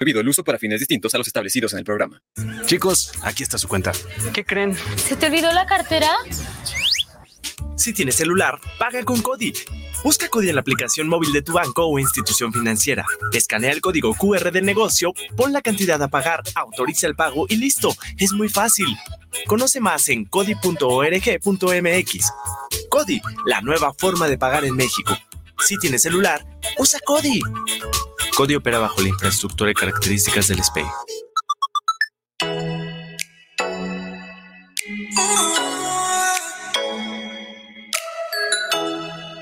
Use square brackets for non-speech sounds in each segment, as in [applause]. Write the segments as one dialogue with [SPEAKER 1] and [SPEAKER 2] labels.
[SPEAKER 1] Prohibido el uso para fines distintos a los establecidos en el programa.
[SPEAKER 2] Chicos, aquí está su cuenta.
[SPEAKER 3] ¿Qué creen?
[SPEAKER 4] ¿Se te olvidó la cartera?
[SPEAKER 5] Si tienes celular, paga con Cody. Busca Cody en la aplicación móvil de tu banco o institución financiera. Escanea el código QR del negocio, pon la cantidad a pagar, autoriza el pago y listo. Es muy fácil. Conoce más en cody.org.mx. Cody, la nueva forma de pagar en México. Si tienes celular, usa Cody. Cody opera bajo la infraestructura y características del SPEI.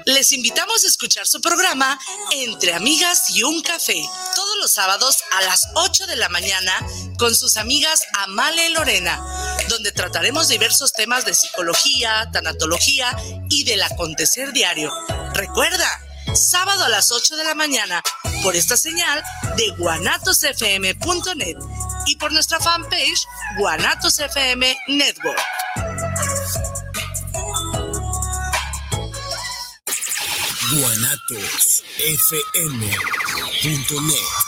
[SPEAKER 6] Les invitamos a escuchar su programa Entre Amigas y un Café, todos los sábados a las 8 de la mañana con sus amigas Amale y Lorena, donde trataremos diversos temas de psicología, tanatología y del acontecer diario. Recuerda, sábado a las 8 de la mañana por esta señal de guanatosfm.net y por nuestra fanpage Guanatos FM Network.
[SPEAKER 7] guanatosfm.net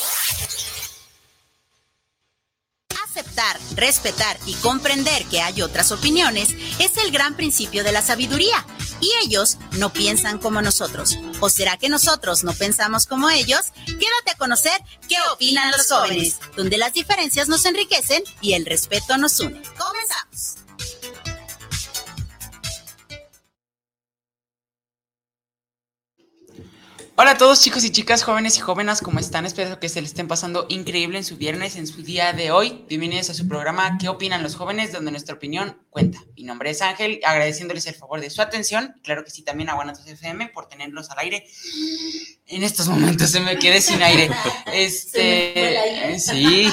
[SPEAKER 8] Respetar y comprender que hay otras opiniones es el gran principio de la sabiduría. Y ellos no piensan como nosotros. ¿O será que nosotros no pensamos como ellos? Quédate a conocer qué opinan los jóvenes, donde las diferencias nos enriquecen y el respeto nos une. Comenzamos.
[SPEAKER 3] Hola a todos chicos y chicas, jóvenes y jóvenes, ¿cómo están? Espero que se les estén pasando increíble en su viernes, en su día de hoy. Bienvenidos a su programa ¿Qué opinan los jóvenes? Donde nuestra opinión cuenta. Mi nombre es Ángel, agradeciéndoles el favor de su atención. Claro que sí, también a Guanatos FM por tenerlos al aire. En estos momentos se me quedé sin aire. [laughs] Este, sí.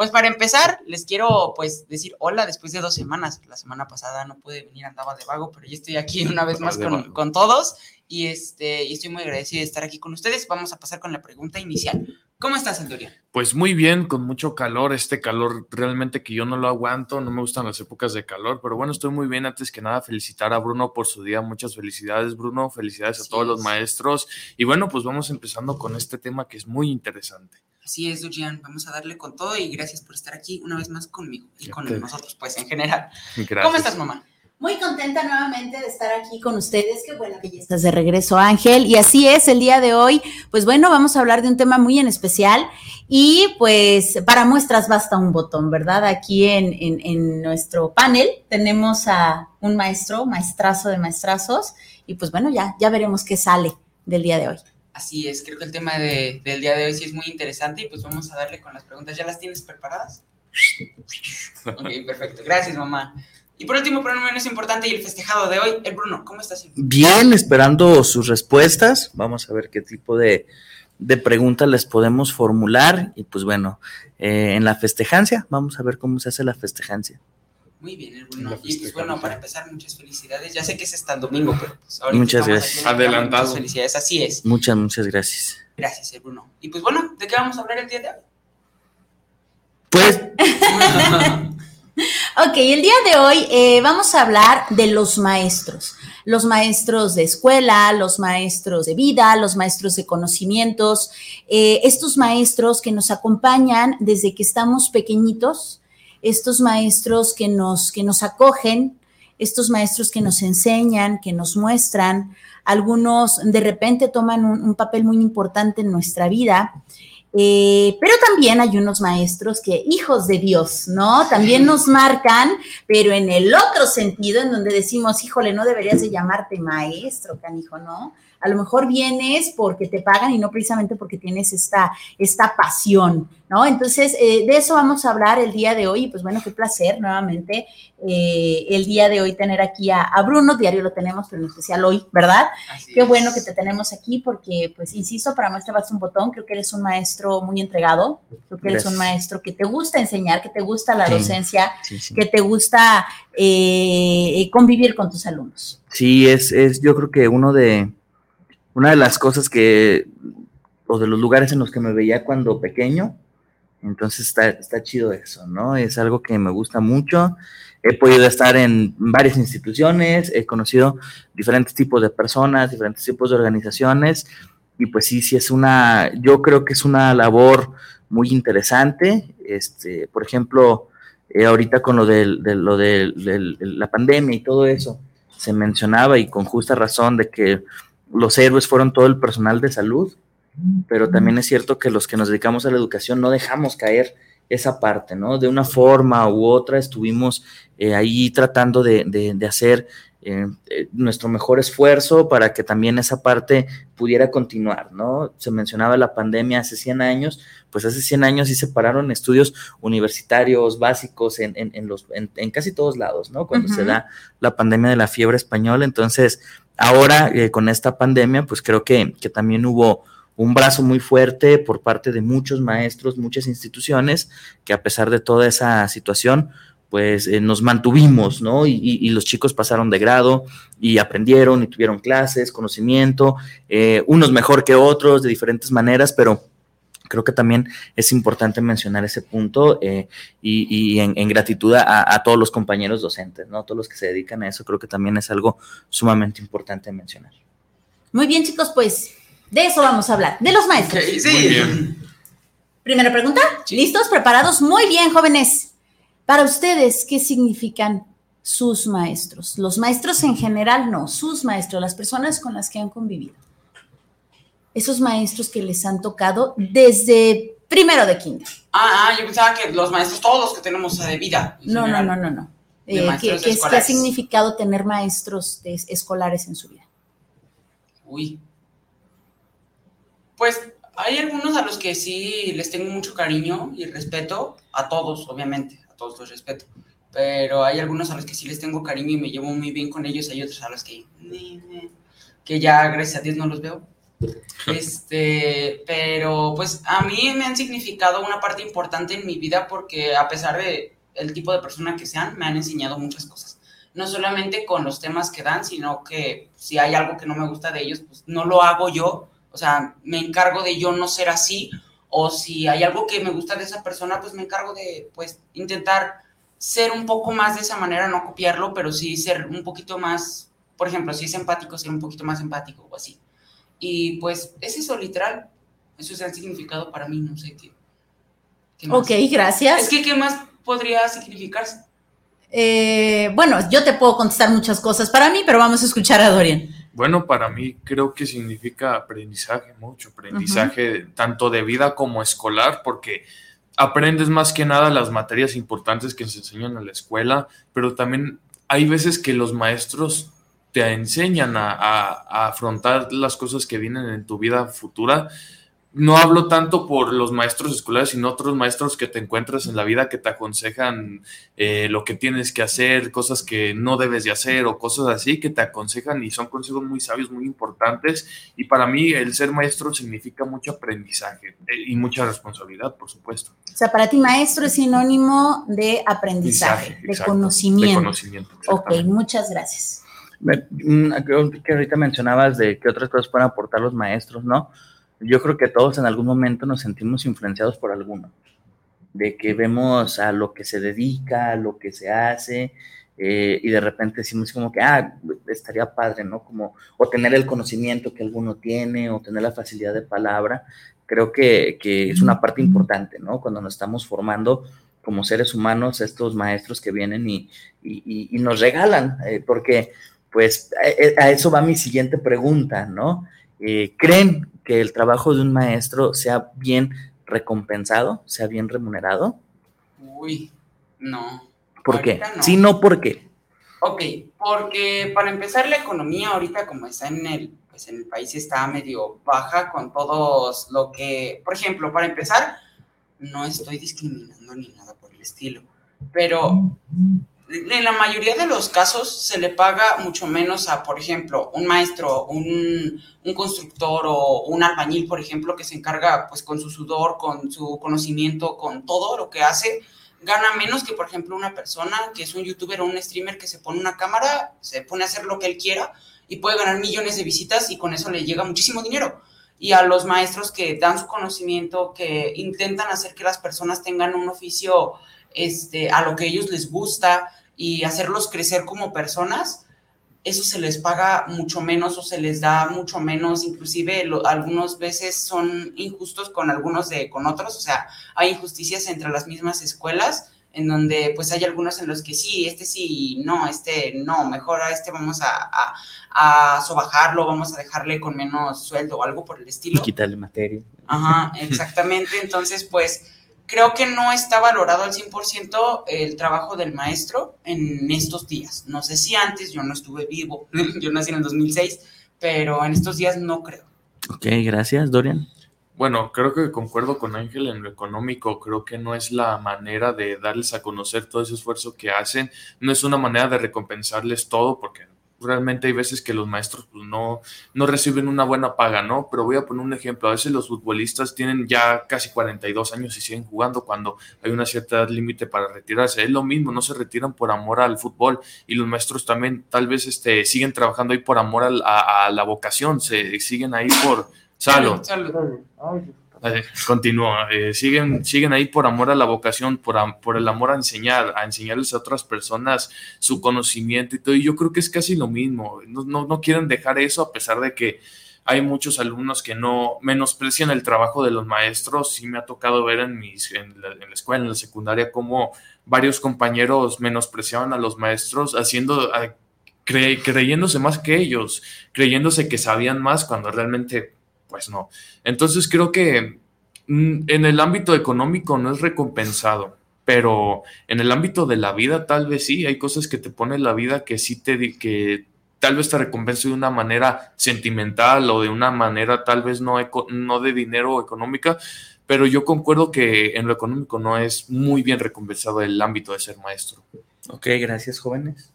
[SPEAKER 3] Pues para empezar, les quiero pues decir hola después de dos semanas. La semana pasada no pude venir, andaba de vago, pero ya estoy aquí [laughs] una vez más con, con todos y, este, y estoy muy agradecida de estar aquí con ustedes. Vamos a pasar con la pregunta inicial. ¿Cómo estás, Centurión?
[SPEAKER 9] Pues muy bien, con mucho calor, este calor realmente que yo no lo aguanto, no me gustan las épocas de calor, pero bueno, estoy muy bien. Antes que nada, felicitar a Bruno por su día. Muchas felicidades, Bruno. Felicidades a todos los maestros. Y bueno, pues vamos empezando con este tema que es muy interesante.
[SPEAKER 3] Así es, Lucian. Vamos a darle con todo y gracias por estar aquí una vez más conmigo y con nosotros, pues en general.
[SPEAKER 9] Gracias.
[SPEAKER 3] ¿Cómo estás, mamá?
[SPEAKER 8] Muy contenta nuevamente de estar aquí con ustedes. Qué bueno que ya estás de regreso, Ángel. Y así es, el día de hoy, pues bueno, vamos a hablar de un tema muy en especial. Y pues para muestras basta un botón, ¿verdad? Aquí en, en, en nuestro panel tenemos a un maestro, maestrazo de maestrazos. Y pues bueno, ya, ya veremos qué sale del día de hoy.
[SPEAKER 3] Así es, creo que el tema de, del día de hoy sí es muy interesante y pues vamos a darle con las preguntas. ¿Ya las tienes preparadas? Ok, perfecto. Gracias, mamá. Y por último, pero no menos importante y el festejado de hoy, el Bruno, ¿cómo estás?
[SPEAKER 10] Bien, esperando sus respuestas. Vamos a ver qué tipo de, de preguntas les podemos formular. Y pues bueno, eh, en la festejancia, vamos a ver cómo se hace la festejancia.
[SPEAKER 3] Muy bien, el Bruno. Y pues bueno, para empezar, muchas felicidades. Ya sé que es hasta el domingo, pero pues ahorita
[SPEAKER 10] Muchas gracias.
[SPEAKER 3] aquí.
[SPEAKER 9] Adelantado.
[SPEAKER 3] Muchas felicidades, así es.
[SPEAKER 10] Muchas, muchas gracias.
[SPEAKER 3] Gracias, el Bruno. Y pues bueno, ¿de qué vamos a hablar el día de hoy?
[SPEAKER 10] Pues [laughs]
[SPEAKER 8] Ok, el día de hoy eh, vamos a hablar de los maestros. Los maestros de escuela, los maestros de vida, los maestros de conocimientos, eh, estos maestros que nos acompañan desde que estamos pequeñitos, estos maestros que nos, que nos acogen, estos maestros que nos enseñan, que nos muestran, algunos de repente toman un, papel muy importante en nuestra vida. Eh, pero también hay unos maestros que, hijos de Dios, ¿no? También nos marcan, pero en el otro sentido, en donde decimos, híjole, no deberías de llamarte maestro, canijo, ¿no? A lo mejor vienes porque te pagan y no precisamente porque tienes esta, esta pasión, ¿no? Entonces, eh, de eso vamos a hablar el día de hoy. Y pues bueno, qué placer nuevamente eh, el día de hoy tener aquí a, a, Bruno. Diario lo tenemos, pero en especial hoy, ¿verdad?
[SPEAKER 3] Así
[SPEAKER 8] Qué
[SPEAKER 3] es.
[SPEAKER 8] bueno que te tenemos aquí porque, pues, insisto, para muestra basta un botón. Creo que eres un maestro muy entregado. Creo que eres
[SPEAKER 10] Gracias.
[SPEAKER 8] un maestro que te gusta enseñar, que te gusta la
[SPEAKER 10] Sí.
[SPEAKER 8] docencia,
[SPEAKER 10] sí, sí.
[SPEAKER 8] que te gusta eh, convivir con tus alumnos.
[SPEAKER 10] Sí, es, es yo creo que uno de, una de las cosas que, o de los lugares en los que me veía cuando pequeño, Entonces está, está chido eso, ¿no? Es algo que me gusta mucho. He podido estar en varias instituciones, he conocido diferentes tipos de personas, diferentes tipos de organizaciones y pues sí, sí es una, yo creo que es una labor muy interesante. Este, por ejemplo, eh, ahorita con lo de, lo de, la pandemia y todo eso, se mencionaba y con justa razón de que los héroes fueron todo el personal de salud, pero también es cierto que los que nos dedicamos a la educación no dejamos caer esa parte, ¿no? De una forma u otra estuvimos eh, ahí tratando de, de, hacer eh, eh, nuestro mejor esfuerzo para que también esa parte pudiera continuar, ¿no? Se mencionaba la pandemia hace 100 años, pues hace 100 años sí se pararon estudios universitarios básicos en, en, los, en, casi todos lados, ¿no? Cuando se da la pandemia de la fiebre española, entonces ahora con esta pandemia, pues creo que, que también hubo un brazo muy fuerte por parte de muchos maestros, muchas instituciones, que a pesar de toda esa situación, pues eh, nos mantuvimos, ¿no? Y, los chicos pasaron de grado y aprendieron y tuvieron clases, conocimiento, eh, unos mejor que otros de diferentes maneras, pero creo que también es importante mencionar ese punto eh, y, en, gratitud a, a, todos los compañeros docentes, ¿no? Todos los que se dedican a eso, creo que también es algo sumamente importante mencionar.
[SPEAKER 8] Muy bien, chicos, pues de eso vamos a hablar, de los maestros.
[SPEAKER 3] sí.
[SPEAKER 8] Primera pregunta. ¿Listos? ¿Preparados? Muy bien, jóvenes. Para ustedes, ¿qué significan sus maestros? Los maestros en general, no, sus maestros, las personas con las que han convivido. Esos maestros que les han tocado desde primero de quinta.
[SPEAKER 3] Ah, ah, yo pensaba que los maestros, todos los que tenemos de vida.
[SPEAKER 8] No, no, no, no, no, eh, ¿qué, ¿qué, ¿Qué ha significado tener maestros escolares en su vida?
[SPEAKER 3] Uy, pues hay algunos a los que sí les tengo mucho cariño y respeto, a todos, obviamente, todos los respeto, pero hay algunos a los que sí les tengo cariño y me llevo muy bien con ellos, hay otros a los que, que ya gracias a Dios no los veo. [laughs] Este, pero pues a mí me han significado una parte importante en mi vida porque a pesar de el tipo de persona que sean, me han enseñado muchas cosas. No solamente con los temas que dan, sino que si hay algo que no me gusta de ellos, pues no lo hago yo, o sea, me encargo de yo no ser así, o si hay algo que me gusta de esa persona, pues me encargo de, pues, intentar ser un poco más de esa manera, no copiarlo, pero sí ser un poquito más, por ejemplo, si es empático, ser un poquito más empático o así. Y pues es eso, literal. Eso es el significado para mí, no sé qué.
[SPEAKER 8] ok, gracias.
[SPEAKER 3] Es que, ¿qué más podría significarse?
[SPEAKER 8] Eh, bueno, yo te puedo contestar muchas cosas para mí, pero vamos a escuchar a Dorian.
[SPEAKER 9] Bueno, para mí creo que significa aprendizaje, mucho aprendizaje, tanto de vida como escolar, porque aprendes más que nada las materias importantes que se enseñan en la escuela, pero también hay veces que los maestros te enseñan a, a afrontar las cosas que vienen en tu vida futura no hablo tanto por los maestros escolares, sino otros maestros que te encuentras en la vida que te aconsejan eh, lo que tienes que hacer, cosas que no debes de hacer o cosas así que te aconsejan y son consejos muy sabios, muy importantes. Y para mí el ser maestro significa mucho aprendizaje eh, y mucha responsabilidad, por supuesto.
[SPEAKER 8] O sea, para ti maestro es sinónimo de aprendizaje, de, conocimiento. de conocimiento. Ok, muchas gracias.
[SPEAKER 10] Creo que ahorita mencionabas de que otras cosas pueden aportar los maestros, ¿no? Yo creo que todos en algún momento nos sentimos influenciados por alguno, de que vemos a lo que se dedica, a lo que se hace, eh, y de repente decimos como que, ah, estaría padre, ¿no? Como, o tener el conocimiento que alguno tiene, o tener la facilidad de palabra, creo que, que es una parte importante, ¿no? Cuando nos estamos formando como seres humanos, estos maestros que vienen y, y, y nos regalan, eh, porque pues a, a, eso va mi siguiente pregunta, ¿no? Eh, ¿Creen que el trabajo de un maestro sea bien recompensado, sea bien remunerado?
[SPEAKER 3] Uy, no.
[SPEAKER 10] ¿Por qué? Sí, no, ¿por qué?
[SPEAKER 3] Ok, porque para empezar la economía ahorita como está en el, pues en el país está medio baja con todos lo que, por ejemplo, para empezar, no estoy discriminando ni nada por el estilo, pero en la mayoría de los casos se le paga mucho menos a, por ejemplo, un maestro, un, un, constructor o un albañil, por ejemplo, que se encarga pues con su sudor, con su conocimiento, con todo lo que hace, gana menos que, por ejemplo, una persona que es un youtuber o un streamer que se pone una cámara, se pone a hacer lo que él quiera y puede ganar millones de visitas y con eso le llega muchísimo dinero. y a los maestros que dan su conocimiento, que intentan hacer que las personas tengan un oficio este, a lo que ellos les gusta y hacerlos crecer como personas, eso se les paga mucho menos o se les da mucho menos, inclusive algunas veces son injustos con algunos de con otros, o sea, hay injusticias entre las mismas escuelas en donde pues hay algunos en los que sí, este sí, no, este no, mejor a este vamos a, a, a sobajarlo, vamos a dejarle con menos sueldo o algo por el estilo.
[SPEAKER 10] Y quitarle materia.
[SPEAKER 3] Ajá, exactamente, entonces pues creo que no está valorado al 100% el trabajo del maestro en estos días. No sé si antes, yo no estuve vivo, [laughs] yo nací en el 2006, pero en estos días no creo.
[SPEAKER 10] Ok, gracias, Dorian.
[SPEAKER 9] Bueno, creo que concuerdo con Ángel en lo económico. Creo que no es la manera de darles a conocer todo ese esfuerzo que hacen. No es una manera de recompensarles todo, porque realmente hay veces que los maestros pues, no, no reciben una buena paga, ¿no? Pero voy a poner un ejemplo. A veces los futbolistas tienen ya casi 42 años y siguen jugando cuando hay una cierta edad límite para retirarse. Es lo mismo, no se retiran por amor al fútbol y los maestros también tal vez este, siguen trabajando ahí por amor a, la vocación, se siguen ahí por... Continúa, eh, siguen, siguen ahí por amor a la vocación, por, por el amor a enseñar, a enseñarles a otras personas su conocimiento y todo. Y yo creo que es casi lo mismo. No, no, quieren dejar eso a pesar de que hay muchos alumnos que no menosprecian el trabajo de los maestros. Sí me ha tocado ver en, mis, en, la, escuela, en la secundaria, cómo varios compañeros menospreciaban a los maestros haciendo, creyéndose más que ellos, creyéndose que sabían más cuando realmente pues no. Entonces creo que mm, en el ámbito económico no es recompensado, pero en el ámbito de la vida tal vez sí, hay cosas que te pone la vida que sí te que tal vez te recompense de una manera sentimental o de una manera tal vez no, no de dinero económica, pero yo concuerdo que en lo económico no es muy bien recompensado el ámbito de ser maestro.
[SPEAKER 10] Ok, gracias jóvenes.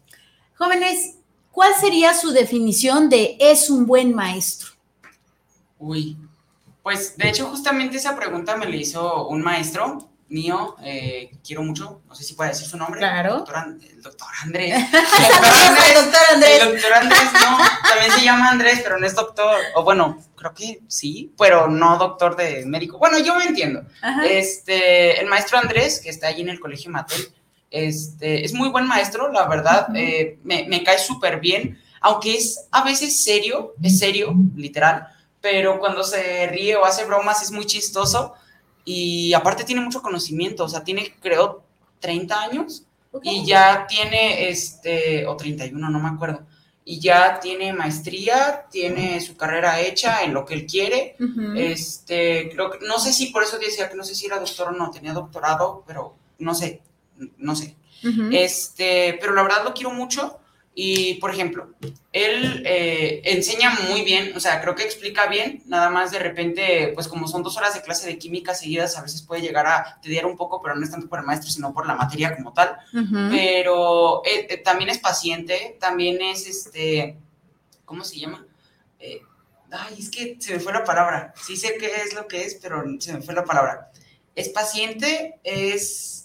[SPEAKER 8] Jóvenes, ¿cuál sería su definición de es un buen maestro?
[SPEAKER 3] Uy, pues de hecho justamente esa pregunta me la hizo un maestro mío, eh, quiero mucho, no sé si puede decir su nombre.
[SPEAKER 8] Claro.
[SPEAKER 3] el doctor Andrés. El doctor [laughs] Andrés. El doctor Andrés, no, también se llama Andrés, pero no es doctor, o bueno, creo que sí, pero no doctor de médico. Bueno, yo me entiendo. Este, el maestro Andrés, que está allí en el colegio Matel, este, es muy buen maestro, la verdad, eh, me, me cae súper bien, aunque es a veces serio, es serio, literal, pero cuando se ríe o hace bromas es muy chistoso y aparte tiene mucho conocimiento, o sea, tiene creo 30 años y ya tiene, este, o 31, no me acuerdo, y ya tiene maestría, tiene su carrera hecha en lo que él quiere, este, creo que, no sé si por eso decía que no sé si era doctor o no, tenía doctorado, pero no sé, no sé, este, pero la verdad lo quiero mucho y, por ejemplo, él eh, enseña muy bien, o sea, creo que explica bien, nada más de repente, pues como son dos horas de clase de química seguidas, a veces puede llegar a tediar un poco, pero no es tanto por el maestro, sino por la materia como tal. Pero eh, eh, también es paciente, también es este, ¿cómo se llama? ay, es que se me fue la palabra. Sí sé qué es lo que es, pero se me fue la palabra. Es paciente, es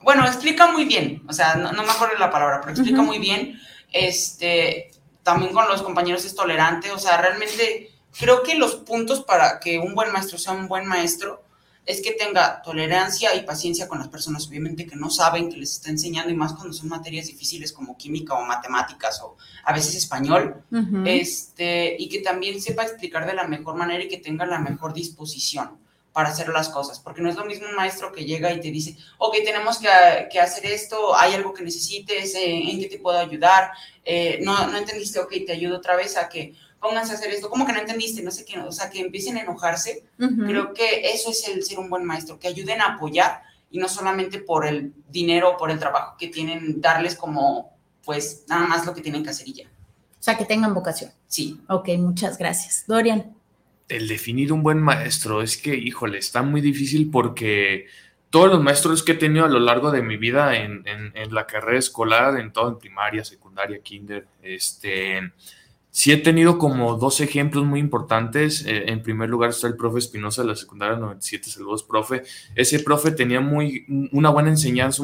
[SPEAKER 3] bueno, explica muy bien, o sea, no, me acuerdo la palabra, pero explica muy bien. Este, también con los compañeros es tolerante, o sea, realmente creo que los puntos para que un buen maestro sea un buen maestro es que tenga tolerancia y paciencia con las personas, obviamente que no saben que les está enseñando y más cuando son materias difíciles como química o matemáticas o a veces español, este, y que también sepa explicar de la mejor manera y que tenga la mejor disposición para hacer las cosas, porque no es lo mismo un maestro que llega y te dice, ok, tenemos que, hacer esto, hay algo que necesites, eh, en qué te puedo ayudar, eh, no, no entendiste, ok, te ayudo otra vez a que pónganse a hacer esto, ¿cómo que no entendiste? No sé qué, o sea, que empiecen a enojarse. Creo que eso es el ser un buen maestro, que ayuden a apoyar y no solamente por el dinero o por el trabajo que tienen, darles como, pues, nada más lo que tienen que hacer y ya.
[SPEAKER 8] O sea, que tengan vocación.
[SPEAKER 3] Sí.
[SPEAKER 8] Ok, muchas gracias. Dorian
[SPEAKER 9] el definir un buen maestro es que, híjole, está muy difícil porque todos los maestros que he tenido a lo largo de mi vida en, la carrera escolar, en todo, en primaria, secundaria, kinder, este, sí he tenido como dos ejemplos muy importantes. Eh, en primer lugar está el profe Espinosa de la secundaria 97, saludos, profe. Ese profe tenía muy, una buena enseñanza,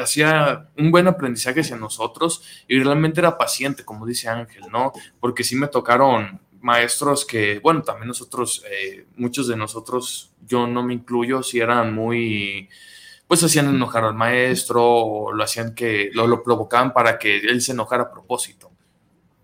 [SPEAKER 9] hacía un buen aprendizaje hacia nosotros y realmente era paciente, como dice Ángel, ¿no? Porque sí me tocaron maestros que, bueno, también nosotros, eh, muchos de nosotros, yo no me incluyo, si eran muy, pues hacían enojar al maestro o lo hacían que, lo, lo provocaban para que él se enojara a propósito.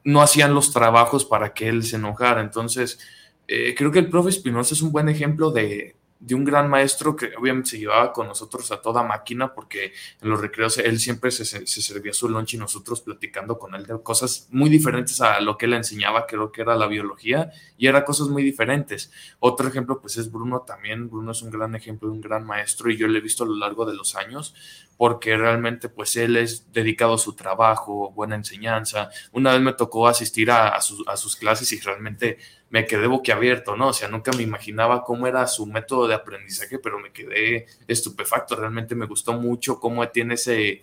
[SPEAKER 9] No hacían los trabajos para que él se enojara. Entonces, eh, creo que el profe Espinosa es un buen ejemplo de, de un gran maestro que obviamente se llevaba con nosotros a toda máquina porque en los recreos él siempre se, se, servía su lunch y nosotros platicando con él de cosas muy diferentes a lo que él enseñaba, creo que era la biología y era cosas muy diferentes. Otro ejemplo pues es Bruno también, Bruno es un gran ejemplo de un gran maestro y yo lo he visto a lo largo de los años porque realmente pues él es dedicado a su trabajo, buena enseñanza. Una vez me tocó asistir a sus clases y realmente me quedé boquiabierto, ¿no? O sea, nunca me imaginaba cómo era su método de aprendizaje, pero me quedé estupefacto. Realmente me gustó mucho cómo tiene ese,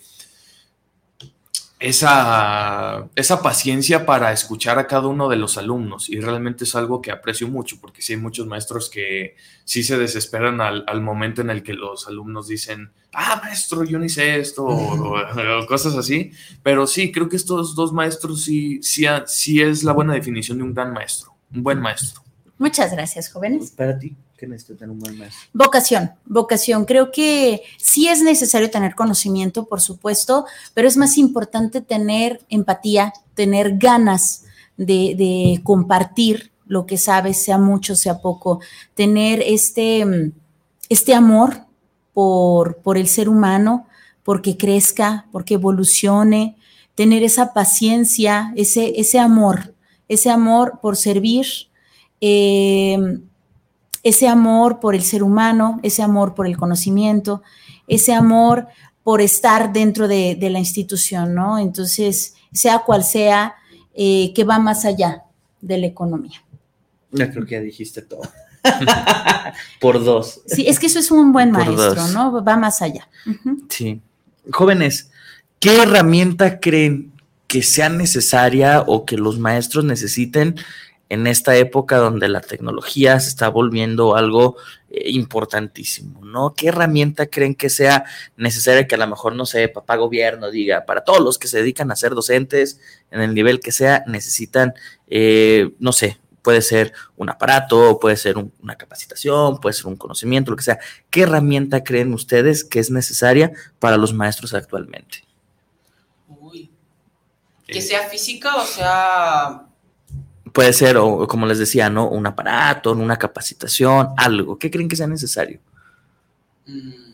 [SPEAKER 9] esa, esa paciencia para escuchar a cada uno de los alumnos y realmente es algo que aprecio mucho porque sí hay muchos maestros que sí se desesperan al, al momento en el que los alumnos dicen, ah, maestro, yo ni sé esto o, o, cosas así, pero sí, creo que estos dos maestros sí, sí, sí es la buena definición de un gran maestro un buen maestro.
[SPEAKER 8] Muchas gracias, jóvenes.
[SPEAKER 10] Para ti, ¿qué necesitas un buen maestro?
[SPEAKER 8] Vocación, vocación. Creo que sí es necesario tener conocimiento, por supuesto, pero es más importante tener empatía, tener ganas de, de compartir lo que sabes, sea mucho, sea poco, tener este, este amor por, por el ser humano, porque crezca, porque evolucione, tener esa paciencia, ese, ese amor ese amor por servir, eh, ese amor por el ser humano, ese amor por el conocimiento, ese amor por estar dentro de, de la institución, ¿no? Entonces, sea cual sea, eh, que va más allá de la economía.
[SPEAKER 10] Yo creo que ya dijiste todo. [laughs] por dos.
[SPEAKER 8] Sí, es que eso es un buen maestro, ¿no? Va más allá. Uh -huh.
[SPEAKER 10] Sí. Jóvenes, ¿qué herramienta creen que sea necesaria o que los maestros necesiten en esta época donde la tecnología se está volviendo algo eh, importantísimo, ¿no? ¿Qué herramienta creen que sea necesaria que a lo mejor, no sé, papá gobierno diga, para todos los que se dedican a ser docentes, en el nivel que sea, necesitan, eh, no sé, puede ser un aparato, puede ser un, una capacitación, puede ser un conocimiento, lo que sea. ¿Qué herramienta creen ustedes que es necesaria para los maestros actualmente?
[SPEAKER 3] Que sea física o sea...
[SPEAKER 10] Puede ser, o como les decía, ¿no? Un aparato, una capacitación, algo. ¿Qué creen que sea necesario?
[SPEAKER 3] Mm.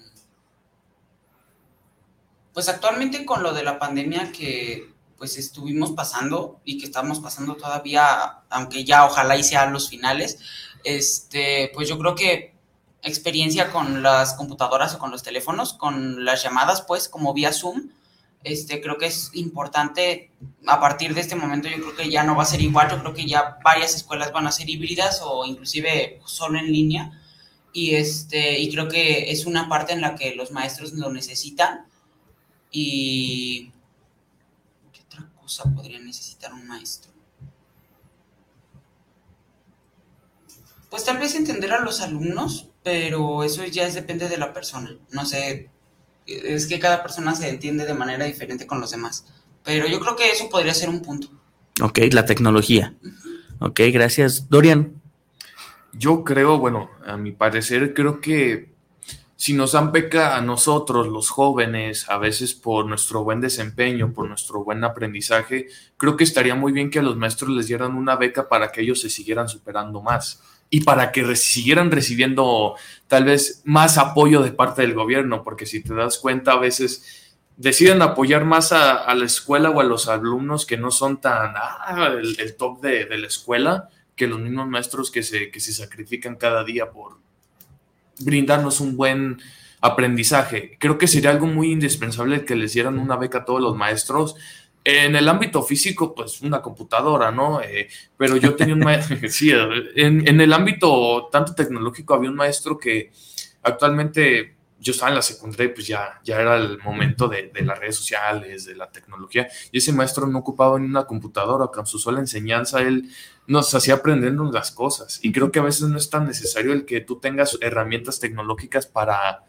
[SPEAKER 3] Pues actualmente con lo de la pandemia que pues estuvimos pasando y que estamos pasando todavía, aunque ya ojalá y sean los finales, este, pues yo creo que experiencia con las computadoras o con los teléfonos, con las llamadas, pues como vía Zoom, este, creo que es importante, a partir de este momento yo creo que ya no va a ser igual, yo creo que ya varias escuelas van a ser híbridas o inclusive solo en línea, y, este, y creo que es una parte en la que los maestros lo necesitan, y ¿qué otra cosa podría necesitar un maestro? Pues tal vez entender a los alumnos, pero eso ya depende de la persona, no sé, es que cada persona se entiende de manera diferente con los demás. Pero yo creo que eso podría ser un punto.
[SPEAKER 10] Ok, la tecnología. Ok, gracias. Dorian.
[SPEAKER 9] Yo creo, bueno, a mi parecer, creo que si nos dan beca a nosotros, los jóvenes, a veces por nuestro buen desempeño, por nuestro buen aprendizaje, creo que estaría muy bien que a los maestros les dieran una beca para que ellos se siguieran superando más y para que siguieran recibiendo tal vez más apoyo de parte del gobierno, porque si te das cuenta, a veces deciden apoyar más a, la escuela o a los alumnos que no son tan ah, el, el, top de, de, la escuela que los mismos maestros que se, que se sacrifican cada día por brindarnos un buen aprendizaje. Creo que sería algo muy indispensable que les dieran una beca a todos los maestros en el ámbito físico, pues una computadora, ¿no? Eh, pero yo tenía un maestro, [laughs] sí, en, en, el ámbito tanto tecnológico había un maestro que actualmente yo estaba en la secundaria, pues ya, ya era el momento de, de, las redes sociales, de la tecnología, y ese maestro no ocupaba ni una computadora, con su sola enseñanza él nos hacía aprendernos las cosas, y creo que a veces no es tan necesario el que tú tengas herramientas tecnológicas para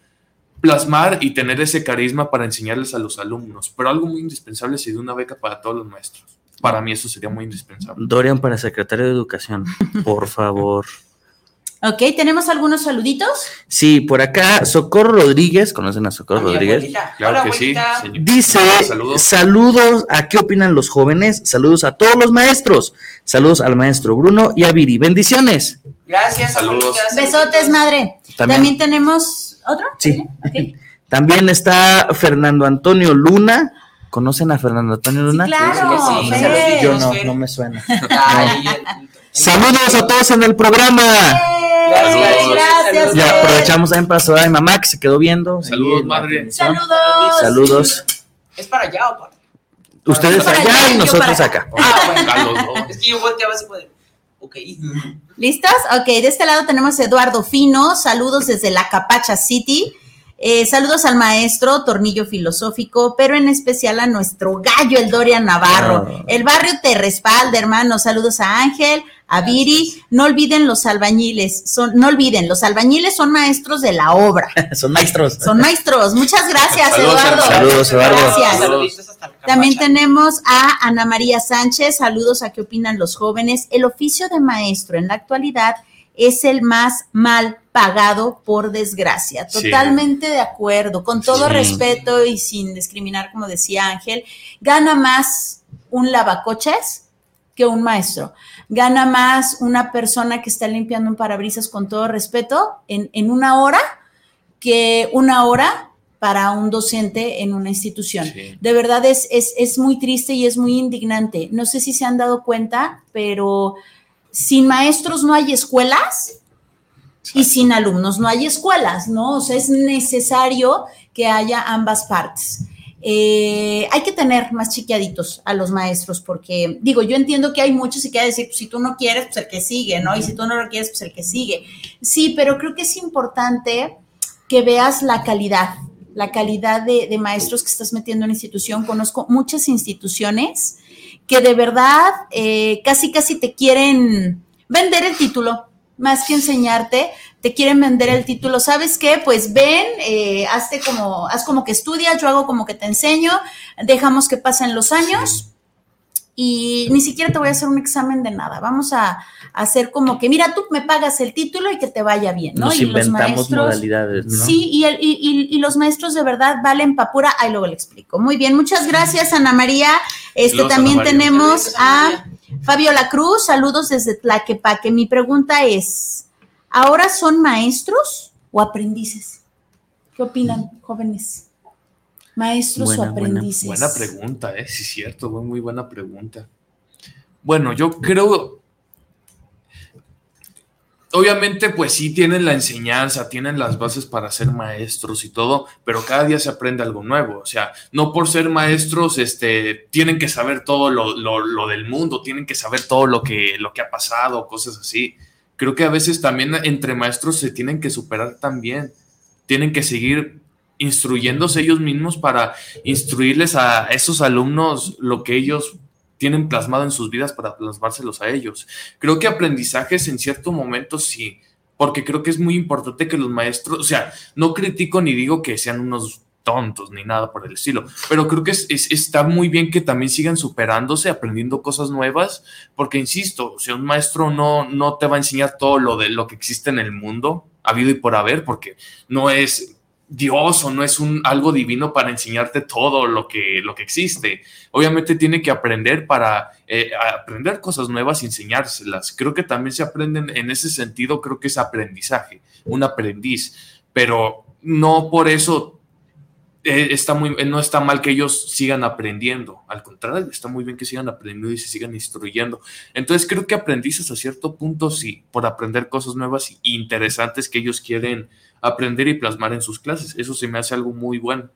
[SPEAKER 9] plasmar y tener ese carisma para enseñarles a los alumnos, pero algo muy indispensable sería una beca para todos los maestros. para mí eso sería muy indispensable.
[SPEAKER 10] Dorian para secretario de Educación, por [laughs] favor.
[SPEAKER 8] Ok, ¿tenemos algunos saluditos?
[SPEAKER 10] Sí, por acá, Socorro Rodríguez, ¿conocen a Socorro Rodríguez?
[SPEAKER 3] abuelita.
[SPEAKER 9] Claro
[SPEAKER 3] Hola,
[SPEAKER 9] que sí, señor.
[SPEAKER 10] Dice,
[SPEAKER 9] Saludos.
[SPEAKER 10] saludos a qué opinan los jóvenes, saludos a todos los maestros, saludos al maestro Bruno y a Viri, bendiciones.
[SPEAKER 3] Gracias,
[SPEAKER 9] Saludos.
[SPEAKER 8] Besotes, madre.
[SPEAKER 10] También.
[SPEAKER 8] También, tenemos otro.
[SPEAKER 10] Sí. [laughs] También está Fernando Antonio Luna, ¿conocen a Fernando Antonio Luna?
[SPEAKER 8] claro,
[SPEAKER 3] Sí.
[SPEAKER 10] Yo no, no me suena. [laughs] Saludos a todos en el programa.
[SPEAKER 3] Gracias,
[SPEAKER 8] Gracias.
[SPEAKER 10] Y aprovechamos también para saludar a mi mamá que se quedó viendo.
[SPEAKER 9] Saludos, madre.
[SPEAKER 8] Saludos.
[SPEAKER 10] Saludos.
[SPEAKER 3] ¿Es para allá o para
[SPEAKER 10] Ustedes
[SPEAKER 8] Para
[SPEAKER 10] allá
[SPEAKER 8] allá,
[SPEAKER 10] y nosotros
[SPEAKER 8] para
[SPEAKER 10] acá.
[SPEAKER 3] Ah, bueno.
[SPEAKER 9] A los dos.
[SPEAKER 3] Es que yo volteaba así puede. Ok.
[SPEAKER 8] ¿Listos? Ok, de este lado tenemos a Eduardo Fino. Saludos desde la Capacha City. Eh, saludos al maestro Tornillo Filosófico, pero en especial a nuestro gallo, el Dorian Navarro.
[SPEAKER 10] Ah.
[SPEAKER 8] El barrio te respalda, hermano. Saludos a Ángel, a Viri. No olviden los albañiles. Son, no olviden, los albañiles son maestros de la obra. [laughs]
[SPEAKER 10] Son maestros.
[SPEAKER 8] Son maestros. Muchas gracias,
[SPEAKER 9] Saludos,
[SPEAKER 8] Eduardo.
[SPEAKER 10] Saludos, Eduardo.
[SPEAKER 8] Gracias. También tenemos a Ana María Sánchez. Saludos a qué opinan los jóvenes. El oficio de maestro en la actualidad es el más mal pagado por desgracia.
[SPEAKER 9] Sí.
[SPEAKER 8] Totalmente de acuerdo, con todo
[SPEAKER 10] Sí.
[SPEAKER 8] respeto y sin discriminar, como decía Ángel, gana más un lavacoches que un maestro. Gana más una persona que está limpiando un parabrisas con todo respeto en, en una hora que una hora para un docente en una institución.
[SPEAKER 9] Sí.
[SPEAKER 8] De verdad es, es, es muy triste y es muy indignante. No sé si se han dado cuenta, pero sin maestros no hay escuelas y sin alumnos no hay escuelas, ¿no? O sea, es necesario que haya ambas partes. Eh, hay que tener más chiquiaditos a los maestros porque, digo, yo entiendo que hay muchos y que hay que decir, pues, si tú no quieres, pues el que sigue, ¿no? Y si tú no lo quieres, pues el que sigue. Sí, pero creo que es importante que veas la calidad, la calidad de, de maestros que estás metiendo en la institución. Conozco muchas instituciones que de verdad eh, casi, casi te quieren vender el título, más que enseñarte, te quieren vender el título. ¿Sabes qué? Pues ven, eh, hazte como, haz como que estudias, yo hago como que te enseño, dejamos que pasen los años y ni siquiera te voy a hacer un examen de nada. Vamos a, a hacer como que, mira, tú me pagas el título y que te vaya bien, ¿no?
[SPEAKER 10] Nos
[SPEAKER 8] y los
[SPEAKER 10] inventamos
[SPEAKER 8] maestros,
[SPEAKER 10] modalidades, ¿no?
[SPEAKER 8] Sí, y, el- y- y- y los maestros de verdad valen papura. Ahí luego le explico. Muy bien, muchas gracias, Ana María. Este también
[SPEAKER 9] María.
[SPEAKER 8] tenemos a Fabiola Cruz. Saludos desde Tlaquepaque. Mi pregunta es: ¿ahora son maestros o aprendices? ¿Qué opinan, jóvenes? ¿Maestros
[SPEAKER 10] Buena,
[SPEAKER 8] o
[SPEAKER 10] buena,
[SPEAKER 8] aprendices?
[SPEAKER 9] Buena pregunta, ¿eh? Sí, cierto, muy, muy buena pregunta. Bueno, yo creo. Obviamente, pues sí, tienen la enseñanza, tienen las bases para ser maestros y todo, pero cada día se aprende algo nuevo. O sea, no por ser maestros, este, tienen que saber todo lo, lo- lo del mundo, tienen que saber todo lo que, lo que ha pasado, cosas así. Creo que a veces también entre maestros se tienen que superar también. Tienen que seguir instruyéndose ellos mismos para instruirles a esos alumnos lo que ellos tienen plasmado en sus vidas para plasmárselos a ellos. Creo que aprendizajes en cierto momento sí, porque creo que es muy importante que los maestros, o sea, no critico ni digo que sean unos tontos ni nada por el estilo, pero creo que es, es- está muy bien que también sigan superándose, aprendiendo cosas nuevas, porque insisto, o sea, un maestro no, no te va a enseñar todo lo de lo que existe en el mundo, habido y por haber, porque no es Dios o no es un algo divino para enseñarte todo lo que, lo que existe. Obviamente tiene que aprender para eh, aprender cosas nuevas y enseñárselas. Creo que también se aprenden en ese sentido, creo que es aprendizaje, un aprendiz, pero no por eso eh, está muy, eh, no está mal que ellos sigan aprendiendo. Al contrario, está muy bien que sigan aprendiendo y se sigan instruyendo. Entonces creo que aprendices a cierto punto sí, por aprender cosas nuevas e interesantes que ellos quieren aprender y plasmar en sus clases. Eso se me hace algo muy bueno.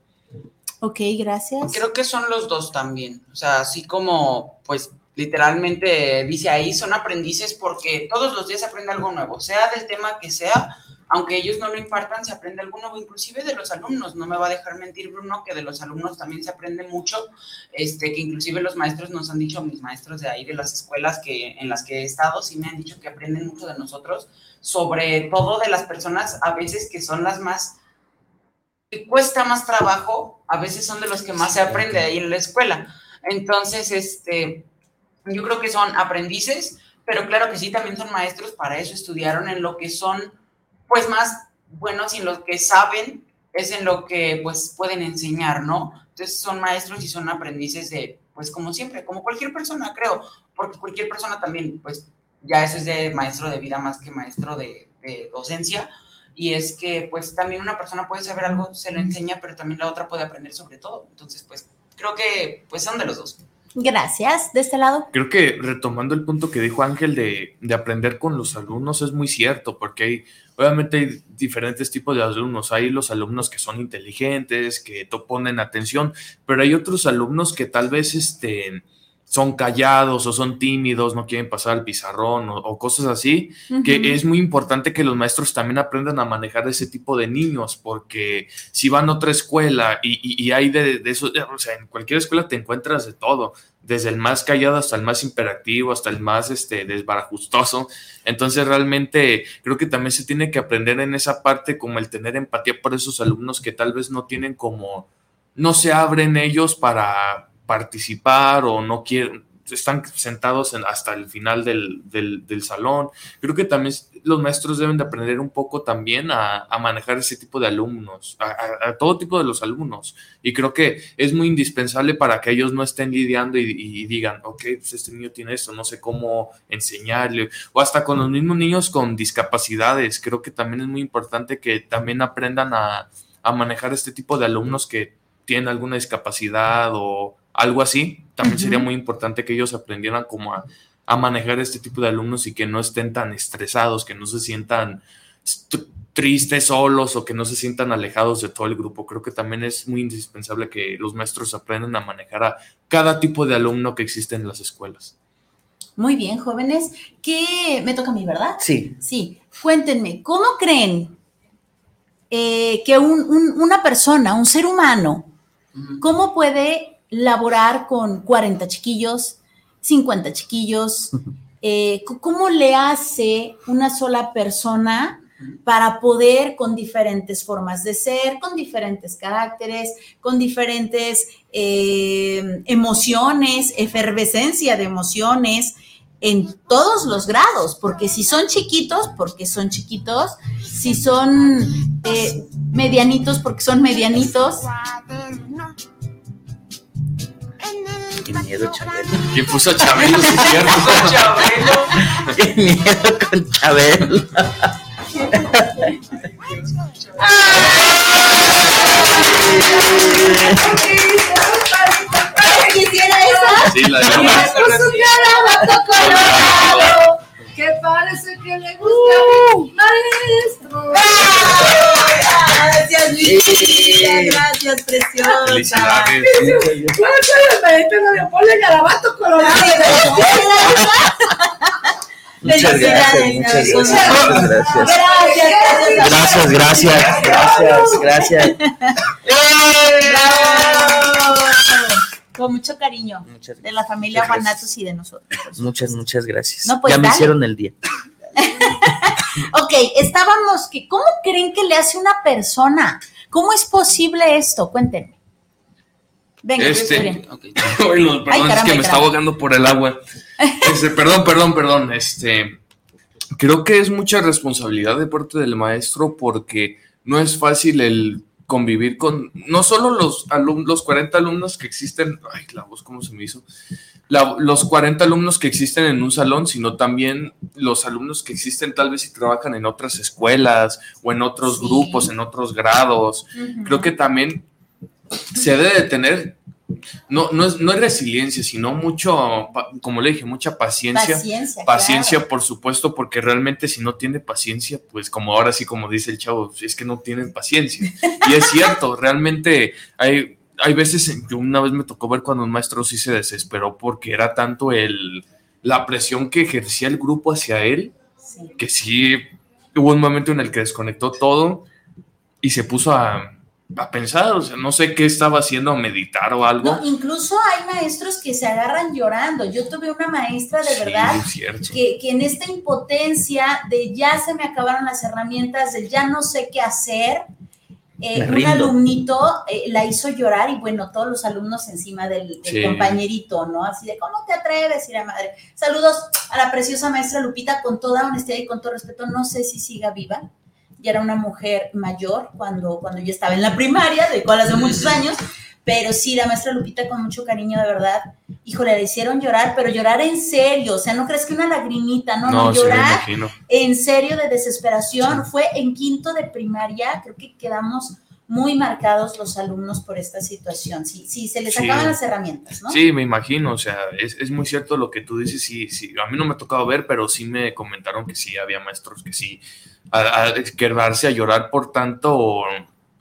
[SPEAKER 8] Ok, gracias.
[SPEAKER 3] Creo que son los dos también. O sea, así como, pues, literalmente dice ahí, son aprendices porque todos los días aprende algo nuevo, sea del tema que sea, aunque ellos no lo impartan, se aprende algo nuevo, inclusive de los alumnos. No me va a dejar mentir, Bruno, que de los alumnos también se aprende mucho, este, que inclusive los maestros nos han dicho, mis maestros de ahí, de las escuelas que, en las que he estado, sí me han dicho que aprenden mucho de nosotros, sobre todo de las personas a veces que son las más que cuesta más trabajo, a veces son de los que más se aprende ahí en la escuela. Entonces, este, yo creo que son aprendices, pero claro que sí, también son maestros, para eso estudiaron en lo que son, pues más buenos en lo que saben es en lo que pues pueden enseñar, ¿no? Entonces son maestros y son aprendices de, pues como siempre, como cualquier persona, creo, porque cualquier persona también, pues ya eso es de maestro de vida más que maestro de, de docencia, y es que pues también una persona puede saber algo, se lo enseña, pero también la otra puede aprender sobre todo. Entonces, pues creo que pues son de los dos.
[SPEAKER 8] Gracias. De este lado.
[SPEAKER 9] Creo que retomando el punto que dijo Ángel de, de, aprender con los alumnos es muy cierto, porque hay, obviamente hay diferentes tipos de alumnos. Hay los alumnos que son inteligentes, que ponen atención, pero hay otros alumnos que tal vez este, son callados o son tímidos, no quieren pasar al pizarrón o, cosas así, que es muy importante que los maestros también aprendan a manejar ese tipo de niños, porque si van a otra escuela y, y, hay de, de, eso, o sea, en cualquier escuela te encuentras de todo, desde el más callado hasta el más imperativo, hasta el más este, desbarajustoso. Entonces realmente creo que también se tiene que aprender en esa parte como el tener empatía por esos alumnos que tal vez no tienen como, no se abren ellos para participar o no quieren, están sentados en, hasta el final del, del, salón. Creo que también los maestros deben de aprender un poco también a, a manejar ese tipo de alumnos, a, todo tipo de los alumnos. Y creo que es muy indispensable para que ellos no estén lidiando y, y, digan, ok, pues este niño tiene esto, no sé cómo enseñarle. O hasta con los mismos niños con discapacidades. Creo que también es muy importante que también aprendan a, a manejar este tipo de alumnos que tienen alguna discapacidad o algo así, también sería muy importante que ellos aprendieran como a, manejar este tipo de alumnos y que no estén tan estresados, que no se sientan tristes solos o que no se sientan alejados de todo el grupo. Creo que también es muy indispensable que los maestros aprendan a manejar a cada tipo de alumno que existe en las escuelas.
[SPEAKER 8] Muy bien, jóvenes. ¿Qué me toca a mí, verdad?
[SPEAKER 10] Sí.
[SPEAKER 8] Sí. Cuéntenme, ¿cómo creen eh, que una persona, un ser humano, cómo puede laborar con 40 chiquillos, 50 chiquillos? Eh, ¿Cómo le hace una sola persona para poder con diferentes formas de ser, con diferentes caracteres, con diferentes eh, emociones, efervescencia de emociones en todos los grados, porque si son chiquitos, porque son chiquitos, si son eh, medianitos, porque son medianitos,
[SPEAKER 10] Qué miedo, Chabelo.
[SPEAKER 9] ¿Quién puso a Chabelo? Sí, cierto.
[SPEAKER 3] Chabelo.
[SPEAKER 10] Qué miedo con Chabelo.
[SPEAKER 8] ¿Quisiera esa?
[SPEAKER 9] Sí, la de
[SPEAKER 8] colorado.
[SPEAKER 4] que parece que le gusta a mi
[SPEAKER 8] Gracias, preciosa.
[SPEAKER 9] Felicidades.
[SPEAKER 4] ¿Cuál es el maestro que le pone garabato colorado?
[SPEAKER 10] Muchas gracias, muchas gracias, muchas gracias.
[SPEAKER 8] Gracias,
[SPEAKER 10] Gracias, gracias.
[SPEAKER 8] Con mucho cariño de la familia. Guanatos y de nosotros.
[SPEAKER 10] Muchas, muchas gracias.
[SPEAKER 8] No, pues,
[SPEAKER 10] ya me
[SPEAKER 8] dale.
[SPEAKER 10] hicieron el día. [laughs]
[SPEAKER 8] Ok, estábamos que, ¿cómo creen que le hace una persona? ¿Cómo es posible esto? Cuéntenme. Venga,
[SPEAKER 9] Este,
[SPEAKER 8] Julián.
[SPEAKER 3] Ok. [laughs]
[SPEAKER 9] Bueno, perdón,
[SPEAKER 8] Ay,
[SPEAKER 9] es
[SPEAKER 8] caramba,
[SPEAKER 9] que me está ahogando por el agua. Este, perdón, perdón, perdón. Este, creo que es mucha responsabilidad de parte del maestro porque no es fácil el convivir con no solo los alumnos, los 40 alumnos que existen, ay, la voz cómo se me hizo, La- los 40 alumnos que existen en un salón, sino también los alumnos que existen tal vez si trabajan en otras escuelas o en otros
[SPEAKER 8] Sí.
[SPEAKER 9] grupos, en otros grados. Creo que también se debe de tener, no, no, es, no es resiliencia, sino mucho, como le dije, mucha paciencia.
[SPEAKER 8] Paciencia.
[SPEAKER 9] Paciencia,
[SPEAKER 8] claro.
[SPEAKER 9] por supuesto, porque realmente si no tiene paciencia, pues como ahora sí, como dice el chavo, es que no tienen paciencia. Y es cierto, realmente hay, hay veces, en que una vez me tocó ver cuando un maestro sí se desesperó porque era tanto el, la presión que ejercía el grupo hacia él,
[SPEAKER 8] Sí.
[SPEAKER 9] que sí hubo un momento en el que desconectó todo y se puso a, a pensar, o sea, no sé qué estaba haciendo, meditar o algo.
[SPEAKER 8] No, incluso hay maestros que se agarran llorando. Yo tuve una maestra de
[SPEAKER 9] Sí,
[SPEAKER 8] verdad que, que en esta impotencia de ya se me acabaron las herramientas, de ya no sé qué hacer, eh, un alumnito eh, la hizo llorar y bueno, todos los alumnos encima del, del
[SPEAKER 9] Sí.
[SPEAKER 8] compañerito, ¿no? Así de, ¿cómo te atreves? Y la madre, saludos a la preciosa maestra Lupita, con toda honestidad y con todo respeto, no sé si siga viva, ya era una mujer mayor cuando, cuando yo estaba en la primaria, de cual hace muchos años, pero sí, la maestra Lupita con mucho cariño, de verdad, híjole, le hicieron llorar, pero llorar en serio, o sea, no crees que una lagrimita, no, no, llorar en serio de desesperación. Fue en quinto de primaria, creo que quedamos muy marcados los alumnos por esta situación. Sí, sí, se les
[SPEAKER 9] Sí.
[SPEAKER 8] acaban las herramientas, ¿no?
[SPEAKER 9] Sí, me imagino, o sea, es, es muy cierto lo que tú dices, sí, sí, a mí no me ha tocado ver, pero sí me comentaron que sí, había maestros que sí, a, a quedarse a llorar por tanto,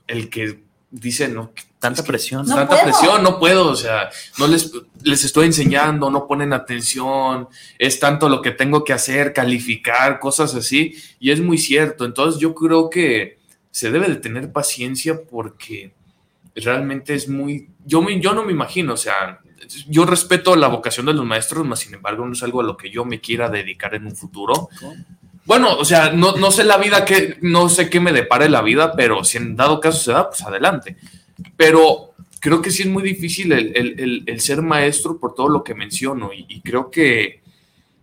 [SPEAKER 9] el que dice, no,
[SPEAKER 10] Tanta
[SPEAKER 9] es que
[SPEAKER 10] presión.
[SPEAKER 8] No
[SPEAKER 9] tanta
[SPEAKER 8] puedo.
[SPEAKER 9] presión, no puedo, o sea, no les, les estoy enseñando, no ponen atención, es tanto lo que tengo que hacer, calificar, cosas así, y es muy cierto, entonces yo creo que se debe de tener paciencia porque realmente es muy, yo, me- yo no me imagino, o sea, yo respeto la vocación de los maestros, mas sin embargo no es algo a lo que yo me quiera dedicar en un futuro. Bueno, o sea, no, no sé la vida, que, no sé qué me depare la vida, pero si en dado caso se da, pues adelante. Pero creo que sí es muy difícil el, el- el- ser maestro por todo lo que menciono y, y creo que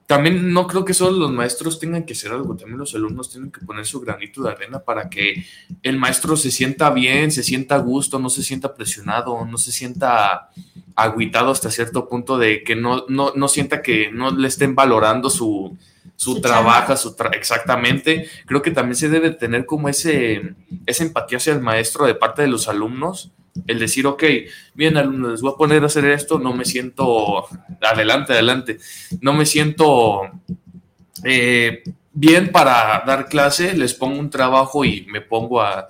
[SPEAKER 9] también no creo que solo los maestros tengan que hacer algo, también los alumnos tienen que poner su granito de arena para que el maestro se sienta bien, se sienta a gusto, no se sienta presionado, no se sienta agüitado hasta cierto punto de que no, no, no sienta que no le estén valorando su, su,
[SPEAKER 8] Su
[SPEAKER 9] trabajo, su tra- exactamente. Creo que también se debe tener como ese, esa empatía hacia el maestro de parte de los alumnos, el decir, ok, bien alumnos, les voy a poner a hacer esto, no me siento, adelante, adelante, no me siento eh, bien para dar clase, les pongo un trabajo y me pongo a,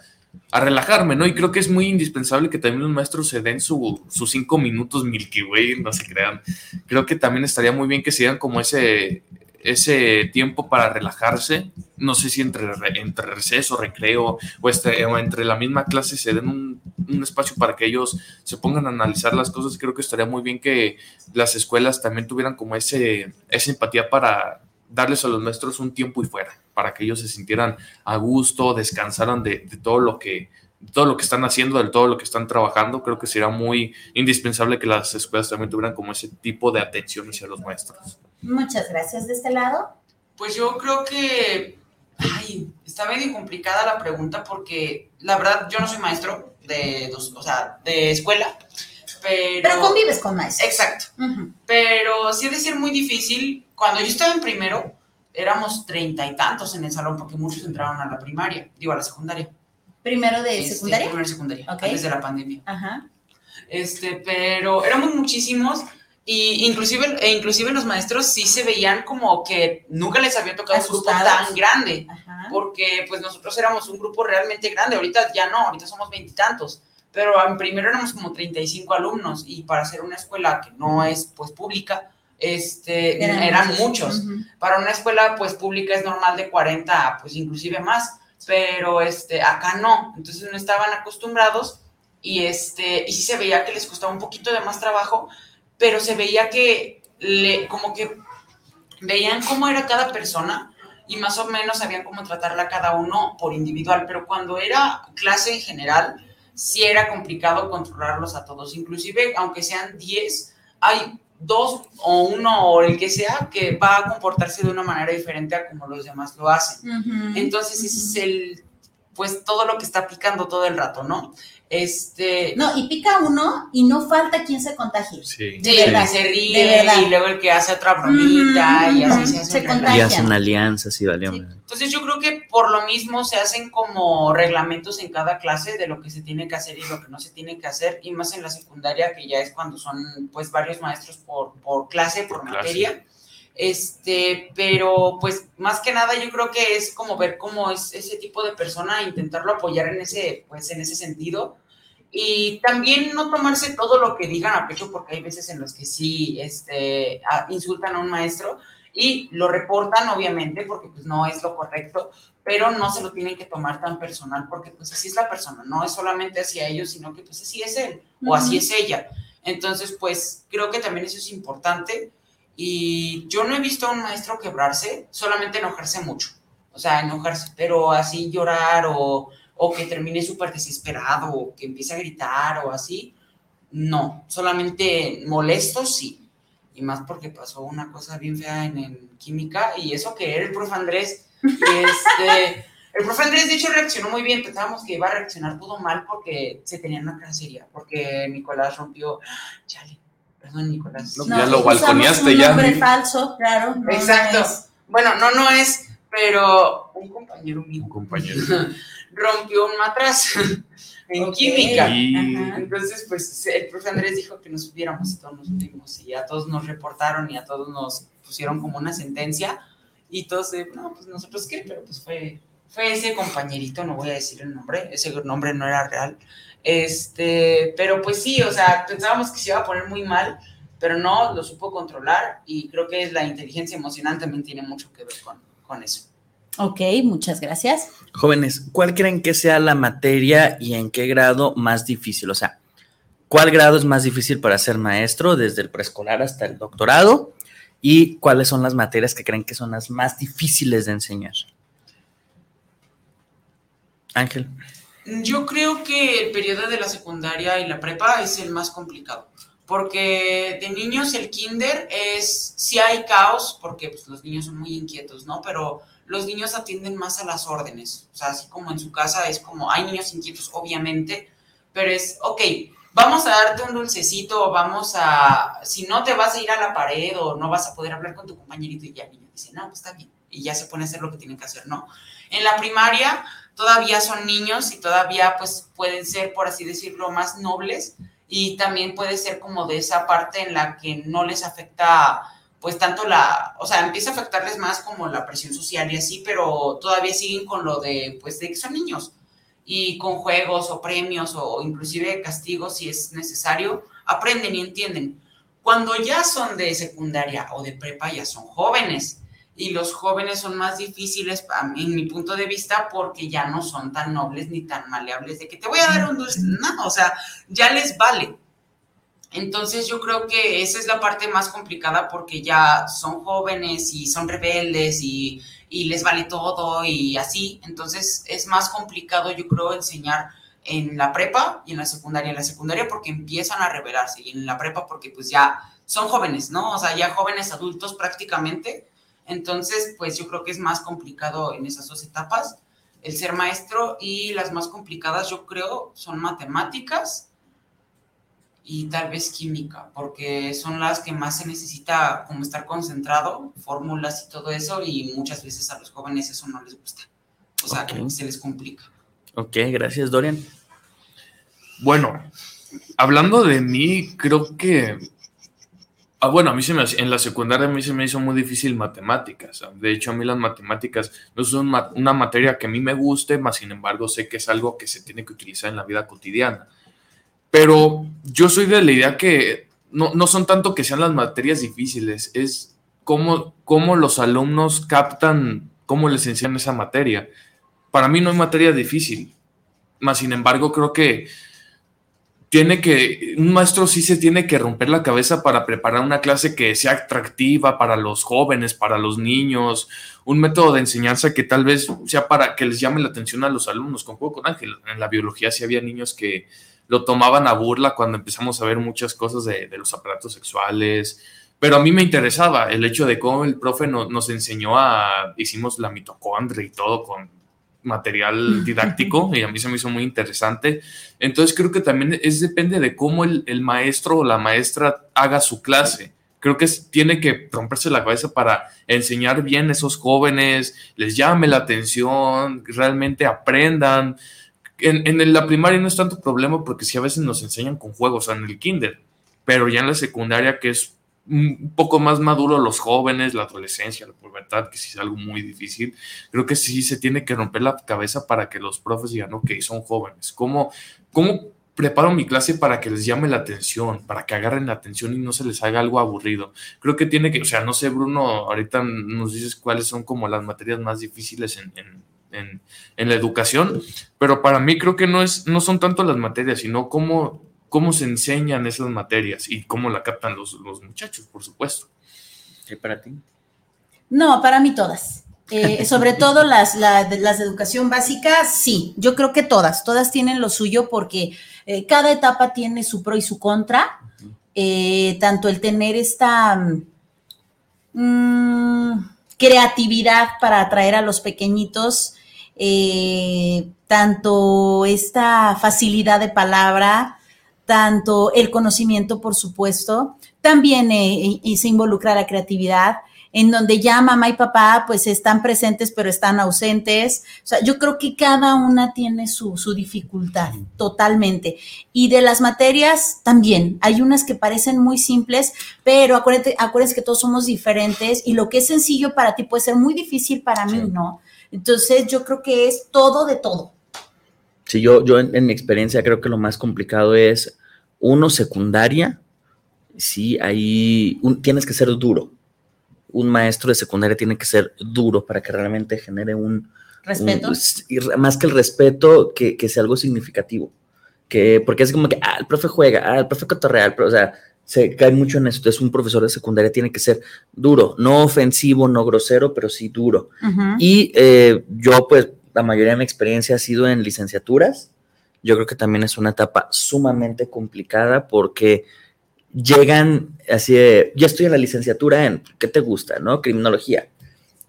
[SPEAKER 9] a relajarme, ¿no? Y creo que es muy indispensable que también los maestros se den su- sus cinco minutos Milky Way, no se crean. Creo que también estaría muy bien que se dieran como ese, ese tiempo para relajarse. No sé si entre, re- entre receso, recreo o, este, o entre la misma clase se den un, un espacio para que ellos se pongan a analizar las cosas. Creo que estaría muy bien que las escuelas también tuvieran como ese, esa empatía para darles a los maestros un tiempo y fuera, para que ellos se sintieran a gusto, descansaran de, de todo lo que todo lo que están haciendo, de todo lo que están trabajando, creo que sería muy indispensable que las escuelas también tuvieran como ese tipo de atención hacia los maestros.
[SPEAKER 8] Muchas gracias de este lado.
[SPEAKER 3] Pues yo creo que, ay, está medio complicada la pregunta porque la verdad yo no soy maestro de, dos- o sea, de escuela, pero...
[SPEAKER 8] Pero convives con maestros.
[SPEAKER 3] Exacto. Pero sí ha de ser muy difícil. Cuando yo estaba en primero, éramos treinta y tantos en el salón porque muchos entraron a la primaria, digo a la secundaria.
[SPEAKER 8] Primero de
[SPEAKER 3] Este,
[SPEAKER 8] secundaria.
[SPEAKER 3] Primero de secundaria,
[SPEAKER 8] Ok.
[SPEAKER 3] antes de la pandemia.
[SPEAKER 8] Ajá.
[SPEAKER 3] Este, pero éramos muchísimos y inclusive, e inclusive los maestros sí se veían como que nunca les había tocado un grupo tan grande,
[SPEAKER 8] Ajá.
[SPEAKER 3] porque pues nosotros éramos un grupo realmente grande, ahorita ya no, ahorita somos veintitantos, pero en primero éramos como 35 alumnos y para ser una escuela que no es pues pública, este, eran, muchos.
[SPEAKER 8] Ujú.
[SPEAKER 3] Para una escuela pues pública es normal de 40, pues inclusive más, pero este, acá no, entonces no estaban acostumbrados y este, y sí se veía que les costaba un poquito de más trabajo, pero se veía que le, como que veían cómo era cada persona y más o menos sabían cómo tratarla cada uno por individual, pero cuando era clase en general, sí era complicado controlarlos a todos, inclusive aunque sean 10, hay dos o uno o el que sea que va a comportarse de una manera diferente a como los demás lo hacen. Entonces ese es el, pues todo lo que está picando todo el rato, ¿no? Este,
[SPEAKER 8] No, y pica uno y no falta quien se contagie.
[SPEAKER 9] Sí.
[SPEAKER 8] De
[SPEAKER 3] el
[SPEAKER 8] verdad,
[SPEAKER 3] que se
[SPEAKER 8] de
[SPEAKER 3] ríe
[SPEAKER 8] verdad.
[SPEAKER 3] y luego el que hace otra bromita y así se hace
[SPEAKER 8] Se
[SPEAKER 3] un
[SPEAKER 8] contagia.
[SPEAKER 10] Y hacen alianzas y valió.
[SPEAKER 8] Sí.
[SPEAKER 3] Entonces yo creo que por lo mismo se hacen como reglamentos en cada clase de lo que se tiene que hacer y lo que no se tiene que hacer, y más en la secundaria, que ya es cuando son pues varios maestros por, por clase, por,
[SPEAKER 9] Por clase.
[SPEAKER 3] Este, pero pues más que nada yo creo que es como ver cómo es ese tipo de persona, intentarlo apoyar en ese, pues en ese sentido. Y también no tomarse todo lo que digan a pecho, porque hay veces en los que sí este, insultan a un maestro y lo reportan, obviamente, porque pues no es lo correcto, pero no se lo tienen que tomar tan personal, porque pues así es la persona, no es solamente hacia ellos, sino que pues así es él o así es ella. Entonces, pues creo que también eso es importante. Y yo no he visto a un maestro quebrarse, solamente enojarse mucho. O sea, enojarse, pero así llorar o, o que termine súper desesperado o que empiece a gritar o así. No, solamente molesto sí. Y más porque pasó una cosa bien fea en, en química y eso que era el profe Andrés. Este, [laughs] el profe Andrés de hecho reaccionó muy bien, pensábamos que iba a reaccionar todo mal porque se tenía una seria, porque Nicolás rompió, chale, perdón Nicolás.
[SPEAKER 9] No, ya lo balconeaste
[SPEAKER 8] un
[SPEAKER 9] ya.
[SPEAKER 8] nombre falso, claro. no
[SPEAKER 3] Exacto.
[SPEAKER 8] es.
[SPEAKER 3] Bueno, no, no es, pero un compañero mío
[SPEAKER 9] Un compañero. [laughs]
[SPEAKER 3] rompió un matraz [laughs] en química.
[SPEAKER 9] Y.
[SPEAKER 3] Entonces, pues el profe Andrés dijo que nos subiéramos y todos nos subimos y a todos nos reportaron y a todos nos pusieron como una sentencia y todos de, no, pues nosotros qué, pero pues fue, fue ese compañerito, no voy a decir el nombre, ese nombre no era real. Este, pero pues sí, o sea, pensábamos que se iba a poner muy mal, pero no, lo supo controlar y creo que la inteligencia emocional también tiene mucho que ver con, con eso.
[SPEAKER 8] Ok, muchas gracias.
[SPEAKER 10] Jóvenes, ¿cuál creen que sea la materia y en qué grado más difícil? O sea, ¿cuál grado es más difícil para ser maestro desde el preescolar hasta el doctorado? ¿Y cuáles son las materias que creen que son las más difíciles de enseñar? Ángel.
[SPEAKER 3] Yo creo que el periodo de la secundaria y la prepa es el más complicado, porque de niños el kinder es, sí hay caos, porque pues, los niños son muy inquietos, ¿no? Pero los niños atienden más a las órdenes, o sea, así como en su casa es como, hay niños inquietos, obviamente, pero es, ok, vamos a darte un dulcecito, vamos a, si no te vas a ir a la pared o no vas a poder hablar con tu compañerito y ya el niño dice, no, pues está bien, y ya se pone a hacer lo que tienen que hacer, ¿no? En la primaria todavía son niños y todavía pues pueden ser, por así decirlo, más nobles y también puede ser como de esa parte en la que no les afecta pues tanto la, o sea, empieza a afectarles más como la presión social y así, pero todavía siguen con lo de pues de que son niños y con juegos o premios o inclusive castigos si es necesario, aprenden y entienden. Cuando ya son de secundaria o de prepa ya son jóvenes y los jóvenes son más difíciles, en mi punto de vista, porque ya no son tan nobles ni tan maleables de que te voy a dar un dulce. No, o sea, ya les vale. Entonces yo creo que esa es la parte más complicada porque ya son jóvenes y son rebeldes y, y les vale todo y así. Entonces es más complicado yo creo enseñar en la prepa y en la secundaria. En la secundaria porque empiezan a rebelarse y en la prepa porque pues ya son jóvenes, ¿no? O sea, ya jóvenes adultos prácticamente. Entonces, pues yo creo que es más complicado en esas dos etapas el ser maestro y las más complicadas yo creo son matemáticas y tal vez química, porque son las que más se necesita como estar concentrado, fórmulas y todo eso, y muchas veces a los jóvenes eso no les gusta. O sea,
[SPEAKER 10] Ok.
[SPEAKER 3] como que se les complica.
[SPEAKER 10] Ok, gracias, Dorian.
[SPEAKER 9] Bueno, hablando de mí, creo que. Ah, bueno, a mí se me en la secundaria a mí se me hizo muy difícil matemáticas. De hecho, a mí las matemáticas no son una materia que a mí me guste, más sin embargo sé que es algo que se tiene que utilizar en la vida cotidiana. Pero yo soy de la idea que no, no son tanto que sean las materias difíciles, es cómo, cómo los alumnos captan, cómo les enseñan esa materia. Para mí no hay materia difícil, más sin embargo creo que tiene que, un maestro sí se tiene que romper la cabeza para preparar una clase que sea atractiva para los jóvenes, para los niños, un método de enseñanza que tal vez sea para que les llame la atención a los alumnos. Juego con Ángel, en la biología sí había niños que lo tomaban a burla cuando empezamos a ver muchas cosas de, de los aparatos sexuales, pero a mí me interesaba el hecho de cómo el profe no- nos enseñó a, hicimos la mitocondria y todo con material [laughs] didáctico y a mí se me hizo muy interesante. Entonces creo que también es depende de cómo el, el maestro o la maestra haga su clase. Creo que es- tiene que romperse la cabeza para enseñar bien a esos jóvenes, les llame la atención, realmente aprendan. En, en la primaria no es tanto problema porque sí a veces nos enseñan con juegos, o sea, en el kinder, pero ya en la secundaria que es un poco más maduro los jóvenes, la adolescencia, la pubertad, que sí es algo muy difícil, creo que sí se tiene que romper la cabeza para que los profes digan, ok, son jóvenes. ¿Cómo, cómo preparo mi clase para que les llame la atención, para que agarren la atención y no se les haga algo aburrido? Creo que tiene que, o sea, no sé, Bruno, ahorita nos dices cuáles son como las materias más difíciles en, en, en, en la educación, pero para mí creo que no, es, no son tanto las materias, sino cómo, cómo se enseñan esas materias y cómo la captan los, los muchachos, por supuesto.
[SPEAKER 10] ¿Qué para ti?
[SPEAKER 8] No, para mí todas. Eh, [laughs] sobre todo las, la- de- las de educación básica, sí, yo creo que todas, todas tienen lo suyo porque eh, cada etapa tiene su pro y su contra. Eh, tanto el tener esta mm, creatividad para atraer a los pequeñitos, eh, tanto esta facilidad de palabra, tanto el conocimiento, por supuesto, también eh, y- se involucra la creatividad, en donde ya mamá y papá pues están presentes pero están ausentes. O sea, yo creo que cada una tiene su, su dificultad, totalmente. Y de las materias también, hay unas que parecen muy simples, pero acuérdate, acuérdense que todos somos diferentes y lo que es sencillo para ti puede ser muy difícil para mí, ¿no? Entonces yo creo que es todo de todo.
[SPEAKER 10] Sí, yo, yo en, en mi experiencia creo que lo más complicado es, uno, secundaria, sí, ahí un- tienes que ser duro. Un maestro de secundaria tiene que ser duro para que realmente genere un...
[SPEAKER 8] Respeto.
[SPEAKER 10] un- más que el respeto, que, que sea algo significativo. Que, porque es como que, ah, el profe juega, ah, el profe cotorrea, el pro- o sea, se cae mucho en eso. Entonces, un profesor de secundaria tiene que ser duro, no ofensivo, no grosero, pero sí duro.
[SPEAKER 8] Ujú.
[SPEAKER 10] Y eh, yo, pues, la mayoría de mi experiencia ha sido en licenciaturas. Yo creo que también es una etapa sumamente complicada porque llegan así de, ya estoy en la licenciatura en, ¿qué te gusta? ¿No? Criminología.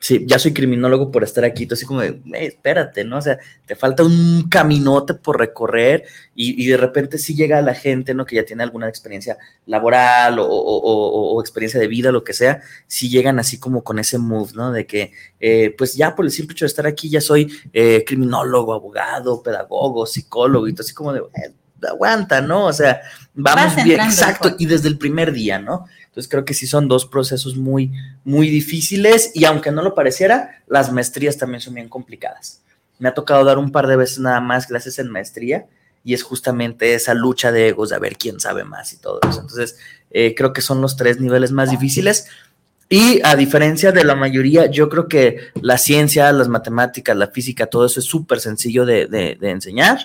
[SPEAKER 10] Sí, ya soy criminólogo por estar aquí, tú así como de, "Ey, espérate, ¿no? O sea, te falta un caminote por recorrer y, y de repente sí llega la gente, ¿no? Que ya tiene alguna experiencia laboral o, o- o- o experiencia de vida, lo que sea, sí llegan así como con ese move, ¿no? De que, eh, pues ya por el simple hecho de estar aquí ya soy eh, criminólogo, abogado, pedagogo, psicólogo y todo así como de, "Eh, aguanta, ¿no? O sea, vamos bien, exacto, y desde el primer día, ¿no? Entonces creo que sí son dos procesos muy, muy difíciles y aunque no lo pareciera, las maestrías también son bien complicadas. Me ha tocado dar un par de veces nada más clases en maestría y es justamente esa lucha de egos de ver quién sabe más y todo eso. Entonces eh, creo que son los tres niveles más difíciles. Y a diferencia de la mayoría, yo creo que la ciencia, las matemáticas, la física, todo eso es súper sencillo de enseñar.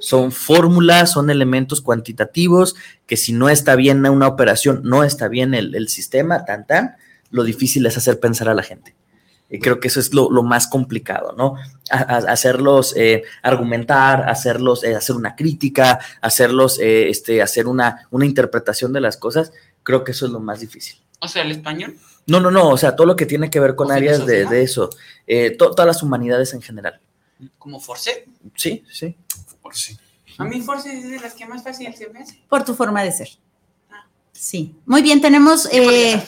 [SPEAKER 10] Son fórmulas, son elementos cuantitativos que si no está bien una operación, no está bien el, el sistema, tan tan, lo difícil es hacer pensar a la gente. Y creo que eso es lo, lo más complicado, ¿no? A- a- hacerlos eh, argumentar, hacerlos, eh, hacer una crítica, hacerlos, eh, este, hacer una, una interpretación de las cosas, creo que eso es lo más difícil.
[SPEAKER 3] O sea, el español.
[SPEAKER 10] No, no, no, o sea, todo lo que tiene que ver con
[SPEAKER 3] ¿O
[SPEAKER 10] áreas de, de eso, eh, to- todas las humanidades en general.
[SPEAKER 3] Como Force.
[SPEAKER 10] Sí, sí.
[SPEAKER 9] Por sí.
[SPEAKER 3] A mí Force es de las que más fácil se me hace.
[SPEAKER 8] Por tu forma de ser. Sí. Muy bien, tenemos eh,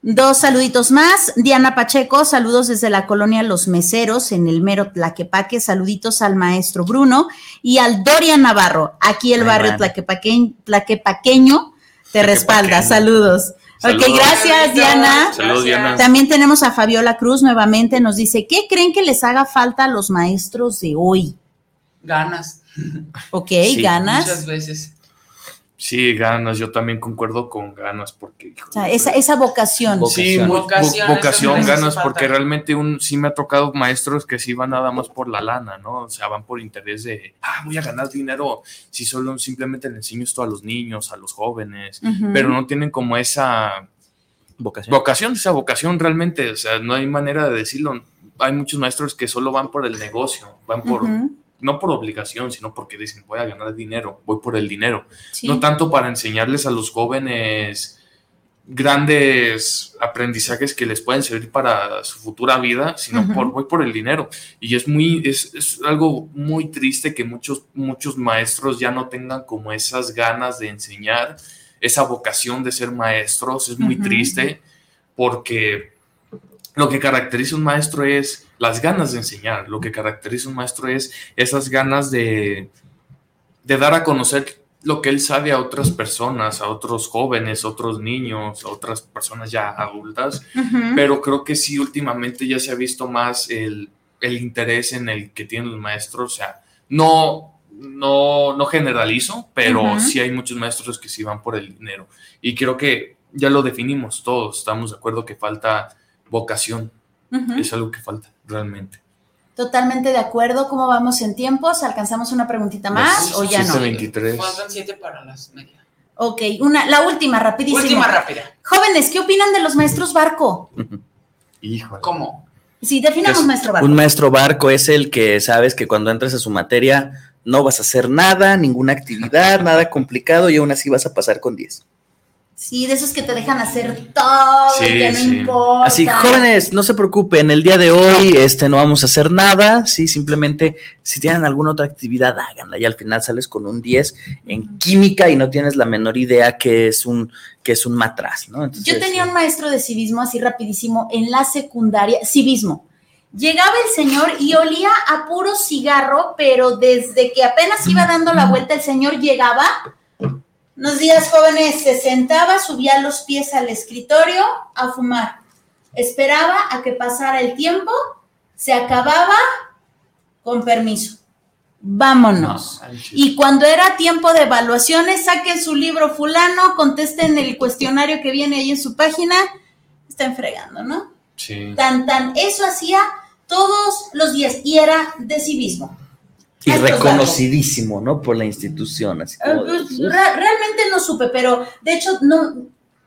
[SPEAKER 8] dos saluditos más. Diana Pacheco, saludos desde la colonia Los Meseros en el mero Tlaquepaque. Saluditos al maestro Bruno y al Dorian Navarro. Aquí el
[SPEAKER 10] Ay,
[SPEAKER 8] barrio
[SPEAKER 10] man.
[SPEAKER 8] Tlaquepaqueño, Tlaquepaqueño te respalda. Saludos. Ok,
[SPEAKER 9] Saludos.
[SPEAKER 8] gracias, Diana.
[SPEAKER 9] Saludos, Diana.
[SPEAKER 8] También tenemos a Fabiola Cruz nuevamente. Nos dice, ¿qué creen que les haga falta a los maestros de hoy?
[SPEAKER 3] Ganas.
[SPEAKER 8] Ok,
[SPEAKER 10] Sí,
[SPEAKER 8] ganas.
[SPEAKER 3] Muchas veces.
[SPEAKER 9] Sí, ganas, yo también concuerdo con ganas, porque...
[SPEAKER 8] O sea, esa, esa vocación.
[SPEAKER 10] Vocación.
[SPEAKER 9] Sí,
[SPEAKER 3] Vocación,
[SPEAKER 9] vo- vocación, ganas, porque realmente un, sí me ha tocado maestros que sí van nada más por la lana, ¿no? O sea, van por interés de, ah, voy a ganar dinero si solo simplemente le enseño esto a los niños, a los jóvenes, pero no tienen como esa
[SPEAKER 10] Vocación.
[SPEAKER 9] vocación, esa vocación realmente, o sea, no hay manera de decirlo. Hay muchos maestros que solo van por el negocio, van por, no por obligación, sino porque dicen, voy a ganar dinero, voy por el dinero.
[SPEAKER 8] sí.
[SPEAKER 9] No tanto para enseñarles a los jóvenes grandes aprendizajes que les pueden servir para su futura vida, sino por voy por el dinero. Y es muy, es, es algo muy triste que muchos, muchos maestros ya no tengan como esas ganas de enseñar, esa vocación de ser maestros. Es muy triste porque lo que caracteriza a un maestro es las ganas de enseñar, lo que caracteriza a un maestro es esas ganas de, de dar a conocer lo que él sabe a otras personas, a otros jóvenes, a otros niños, a otras personas ya adultas, pero creo que sí últimamente ya se ha visto más el, el interés en el que tienen los maestros, o sea, no, no, no generalizo, pero sí hay muchos maestros que sí van por el dinero. Y creo que ya lo definimos todos, estamos de acuerdo que falta vocación, Es algo que falta realmente.
[SPEAKER 8] Totalmente de acuerdo. ¿Cómo vamos en tiempos? ¿Alcanzamos una preguntita más o ya no?
[SPEAKER 9] 723.
[SPEAKER 3] Faltan siete para las medias.
[SPEAKER 8] Ok, una, la última, rapidísimo.
[SPEAKER 3] Última rápida.
[SPEAKER 8] Jóvenes, ¿qué opinan de los maestros barco?
[SPEAKER 9] Híjole.
[SPEAKER 3] ¿Cómo?
[SPEAKER 8] Sí, definamos
[SPEAKER 10] Es
[SPEAKER 8] maestro barco.
[SPEAKER 10] Un maestro barco es el que sabes que cuando entras a su materia no vas a hacer nada, ninguna actividad, [laughs] nada complicado y aún así vas a pasar con 10.
[SPEAKER 8] Sí, de esos que te dejan hacer todo,
[SPEAKER 9] Sí,
[SPEAKER 8] que no
[SPEAKER 9] sí.
[SPEAKER 8] importa.
[SPEAKER 10] Así, jóvenes, no se preocupen, el día de hoy este, no vamos a hacer nada, sí, simplemente si tienen alguna otra actividad, háganla y al final sales con un 10 en química y no tienes la menor idea que es un, que es un matraz, ¿no? Entonces,
[SPEAKER 8] Yo tenía un maestro de civismo así rapidísimo en la secundaria, civismo. Llegaba el señor y olía a puro cigarro, pero desde que apenas iba dando la vuelta el señor llegaba. Unos días jóvenes se sentaba, subía los pies al escritorio a fumar. Esperaba a que pasara el tiempo, se acababa, con permiso. Vámonos. Y cuando era tiempo de evaluaciones, saquen su libro fulano, contesten el cuestionario que viene ahí en su página, están fregando, ¿no?
[SPEAKER 9] Sí.
[SPEAKER 8] Tan, tan, eso hacía todos los días y era de civismo.
[SPEAKER 10] Y reconocidísimo, ¿no? Por la institución, así
[SPEAKER 8] Eh,
[SPEAKER 10] como
[SPEAKER 8] pues, re- realmente no supe, pero de hecho no,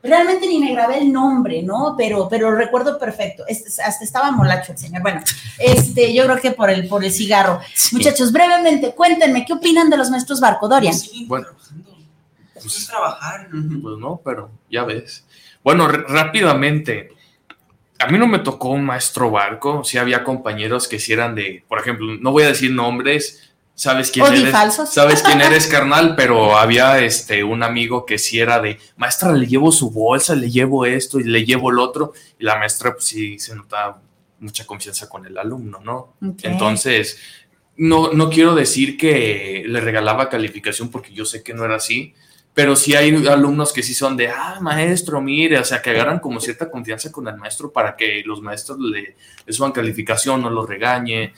[SPEAKER 8] realmente ni me grabé el nombre, ¿no? Pero, pero recuerdo perfecto. Este, hasta estaba molacho el señor. Bueno, este, yo creo que por el, por el cigarro. Muchachos, brevemente, cuéntenme, ¿qué opinan de los maestros barco, Dorian?
[SPEAKER 9] Bueno,
[SPEAKER 3] Eso es trabajar.
[SPEAKER 9] pues no, pero ya ves. Bueno, rápidamente. A mí no me tocó un maestro barco, sí había compañeros que sí eran de, por ejemplo, no voy a decir nombres, sabes quién eres,
[SPEAKER 8] falsos.
[SPEAKER 9] sabes quién eres, [laughs] carnal, pero había este un amigo que sí era de, maestra, le llevo su bolsa, le llevo esto y le llevo el otro, y la maestra pues sí se notaba mucha confianza con el alumno, ¿no? Entonces, no, no quiero decir que le regalaba calificación porque yo sé que no era así, pero sí hay alumnos que sí son de, ah, maestro, mire, o sea, que agarran como cierta confianza con el maestro para que los maestros le, le suban calificación, no los regañe.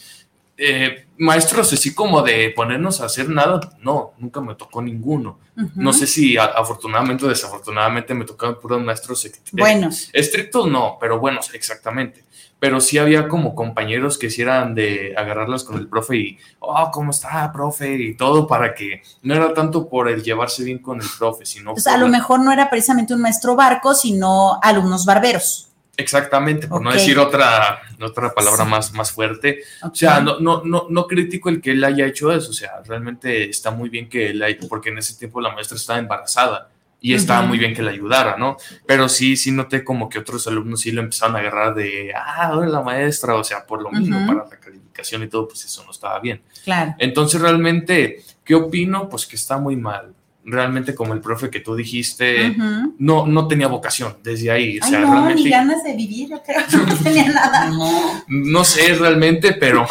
[SPEAKER 9] Eh, maestros así como de ponernos a hacer nada, no, nunca me tocó ninguno. No sé si a- afortunadamente o desafortunadamente me tocaban puros maestros
[SPEAKER 8] Buenos.
[SPEAKER 9] Estrictos no, pero buenos, exactamente. Pero sí había como compañeros que sí eran de agarrarlas con el profe y, oh, ¿cómo está, profe? Y todo para que no era tanto por el llevarse bien con el profe, sino...
[SPEAKER 8] Entonces, a lo
[SPEAKER 9] la-
[SPEAKER 8] mejor no era precisamente un maestro barco, sino alumnos barberos.
[SPEAKER 9] Exactamente, por no decir otra, otra palabra más, más fuerte. O sea, no, no, no, no critico el que él haya hecho eso, o sea, realmente está muy bien que él haya, porque en ese tiempo la maestra estaba embarazada y estaba muy bien que la ayudara, ¿no? Pero sí, sí noté como que otros alumnos sí lo empezaron a agarrar de, ah, ahora la maestra, o sea, por lo mismo, para la calificación y todo, pues eso no estaba bien.
[SPEAKER 8] Claro.
[SPEAKER 9] Entonces, realmente, ¿qué opino? Pues que está muy mal. Realmente, como el profe que tú dijiste, no, no tenía vocación desde ahí. O
[SPEAKER 8] Ay, no,
[SPEAKER 9] realmente
[SPEAKER 8] ni ganas de vivir, yo creo que [laughs] no tenía [laughs] nada.
[SPEAKER 3] No.
[SPEAKER 9] no sé realmente, pero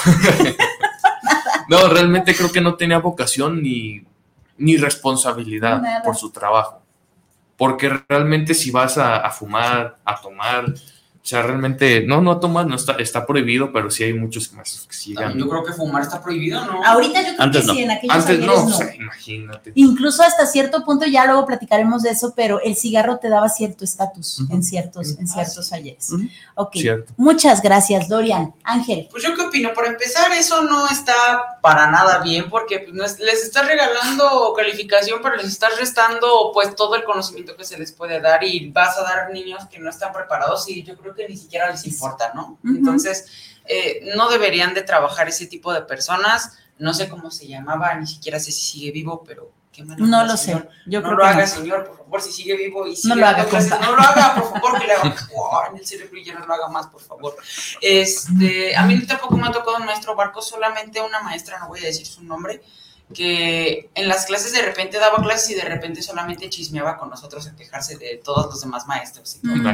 [SPEAKER 9] [laughs] no, realmente creo que no tenía vocación ni, ni responsabilidad
[SPEAKER 8] Nada.
[SPEAKER 9] por su trabajo. Porque realmente si vas a, fumar, a tomar, o sea, realmente, no, no a tomar, no está, está prohibido, pero sí hay muchos maestros que sí
[SPEAKER 3] También yo creo que fumar está prohibido, ¿no?
[SPEAKER 8] Ahorita yo creo
[SPEAKER 10] Antes
[SPEAKER 8] que
[SPEAKER 10] no.
[SPEAKER 8] sí, en aquellos
[SPEAKER 9] Antes
[SPEAKER 8] ayeres
[SPEAKER 9] no,
[SPEAKER 8] no.
[SPEAKER 9] o sea, imagínate.
[SPEAKER 8] Incluso hasta cierto punto, ya luego platicaremos de eso, pero el cigarro te daba cierto estatus en ciertos, en ciertos ayeres.
[SPEAKER 10] Ujú.
[SPEAKER 8] Ok.
[SPEAKER 9] Cierto.
[SPEAKER 8] Muchas gracias, Dorian. Ángel.
[SPEAKER 3] Pues yo qué opino, por empezar, eso no está para nada bien porque pues, les estás regalando calificación, pero les estás restando pues todo el conocimiento que se les puede dar y vas a dar niños que no están preparados y yo creo que ni siquiera les importa, ¿no?
[SPEAKER 8] Ujú.
[SPEAKER 3] Entonces, eh, no deberían de trabajar ese tipo de personas, no sé cómo se llamaba, ni siquiera sé si sigue vivo, pero qué mala
[SPEAKER 8] No lo sé.
[SPEAKER 3] señor.
[SPEAKER 8] Yo
[SPEAKER 3] no
[SPEAKER 8] creo
[SPEAKER 3] lo
[SPEAKER 8] que
[SPEAKER 3] haga,
[SPEAKER 8] no.
[SPEAKER 3] señor, por favor, si sigue vivo y sigue
[SPEAKER 8] No lo haga,
[SPEAKER 3] clases, no lo haga, por favor, que le haga ¡guau! en el cerebro y ya no lo haga más, por favor. Este, a mí tampoco me ha tocado un maestro barco, solamente una maestra, no voy a decir su nombre, que en las clases de repente daba clases y de repente solamente chismeaba con nosotros a quejarse de todos los demás maestros. y todo.
[SPEAKER 9] A.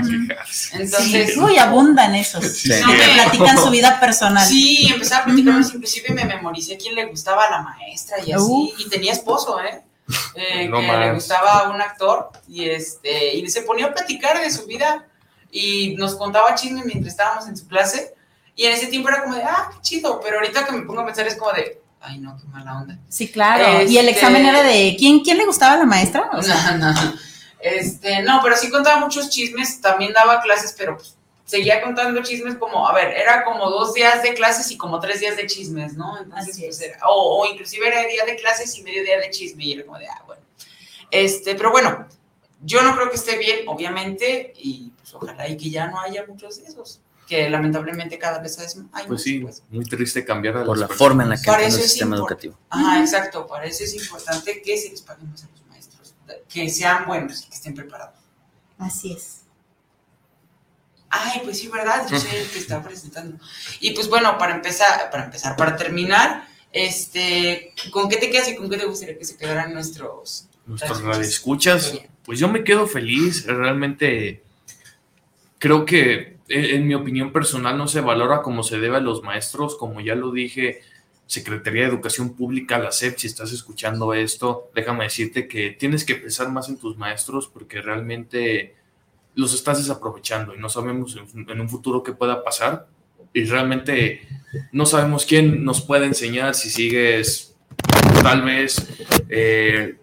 [SPEAKER 3] Entonces,
[SPEAKER 8] Sí, uy, abundan esos.
[SPEAKER 9] Sí,
[SPEAKER 8] que
[SPEAKER 3] no me-
[SPEAKER 8] platican su vida personal.
[SPEAKER 3] Sí, empezaba a platicarnos, inclusive me memoricé quién le gustaba a la maestra y así,
[SPEAKER 8] Uf.
[SPEAKER 3] y tenía esposo, ¿eh? Eh,
[SPEAKER 9] No
[SPEAKER 3] que
[SPEAKER 9] más.
[SPEAKER 3] le gustaba un actor y este y se ponía a platicar de su vida y nos contaba chismes mientras estábamos en su clase y en ese tiempo era como de, ah, qué chido, pero ahorita que me pongo a pensar es como de, ay no, qué mala onda.
[SPEAKER 8] Sí, claro. Y el
[SPEAKER 3] Este-
[SPEAKER 8] examen era de ¿quién, quién le gustaba a la maestra? O sea, [laughs]
[SPEAKER 3] No, no. Este, no, pero sí contaba muchos chismes, también daba clases, pero pues, seguía contando chismes como, a ver, era como dos días de clases y como tres días de chismes, ¿no? Entonces, pues
[SPEAKER 8] es.
[SPEAKER 3] era, o, o inclusive era día de clases y medio día de chisme y era como de, ah, bueno. Este, pero bueno, yo no creo que esté bien, obviamente, y pues ojalá y que ya no haya muchos de esos. Que lamentablemente cada vez es hay
[SPEAKER 9] Pues sí, muy triste cambiar a
[SPEAKER 10] Por
[SPEAKER 9] las
[SPEAKER 10] la forma en la que el sistema educativo.
[SPEAKER 3] Ajá, exacto. Para eso es importante que se les pague más a los maestros, que sean buenos y que estén preparados.
[SPEAKER 8] Así es.
[SPEAKER 3] Ay, pues sí, ¿verdad? Yo [laughs] soy el que está presentando. Y pues bueno, para empezar, para empezar, para terminar, este, ¿con qué te quedas y con qué te gustaría que se quedaran nuestros
[SPEAKER 9] Nuestros
[SPEAKER 3] radioescuchas,
[SPEAKER 9] pues yo me quedo feliz. Realmente creo que, en mi opinión personal, no se valora como se debe a los maestros. Como ya lo dije, Secretaría de Educación Pública, la SEP, si estás escuchando esto, déjame decirte que tienes que pensar más en tus maestros porque realmente los estás desaprovechando y no sabemos en un futuro qué pueda pasar. Y realmente no sabemos quién nos puede enseñar si sigues tal vez eh,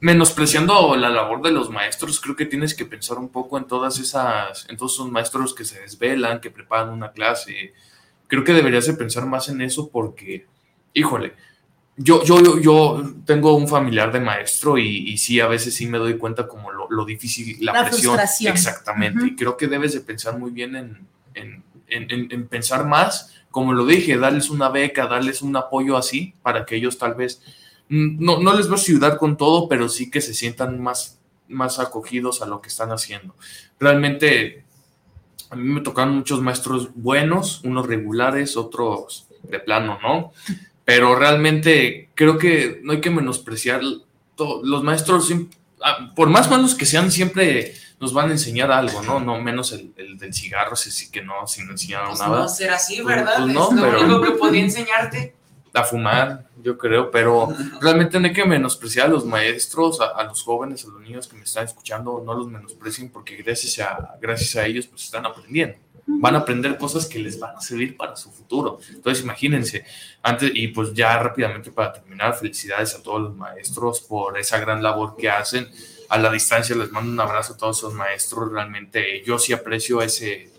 [SPEAKER 9] menospreciando la labor de los maestros, creo que tienes que pensar un poco en todas esas, en todos esos maestros que se desvelan, que preparan una clase. Creo que deberías de pensar más en eso porque, híjole, yo, yo, yo, tengo un familiar de maestro y, y sí, a veces sí me doy cuenta como lo, lo difícil, la,
[SPEAKER 8] La
[SPEAKER 9] presión.
[SPEAKER 8] frustración.
[SPEAKER 9] Exactamente. Y creo que debes de pensar muy bien en, en, en- en- en pensar más, como lo dije, darles una beca, darles un apoyo así, para que ellos tal vez, no, no les vas a ayudar con todo, pero sí que se sientan más, más acogidos a lo que están haciendo. Realmente, a mí me tocaron muchos maestros buenos, unos regulares, otros de plano, ¿no? Pero realmente creo que no hay que menospreciar los maestros, ah, por más malos que sean, siempre nos van a enseñar algo, ¿no? No menos el, el del cigarro, ese sí que no, si no enseñaron
[SPEAKER 3] Pues
[SPEAKER 9] nada.
[SPEAKER 3] no ser así,
[SPEAKER 9] Pues-
[SPEAKER 3] ¿verdad?
[SPEAKER 9] pues no,
[SPEAKER 3] es lo
[SPEAKER 9] pero-
[SPEAKER 3] único que podía enseñarte.
[SPEAKER 9] a fumar, yo creo, pero [laughs] realmente no hay que menospreciar a los maestros, a, a los jóvenes, a los niños que me están escuchando, no los menosprecien porque gracias a, gracias a ellos pues están aprendiendo. Van a aprender cosas que les van a servir para su futuro. Entonces imagínense, antes, y pues ya rápidamente para terminar, felicidades a todos los maestros por esa gran labor que hacen. A la distancia les mando un abrazo a todos esos maestros. Realmente yo sí aprecio ese,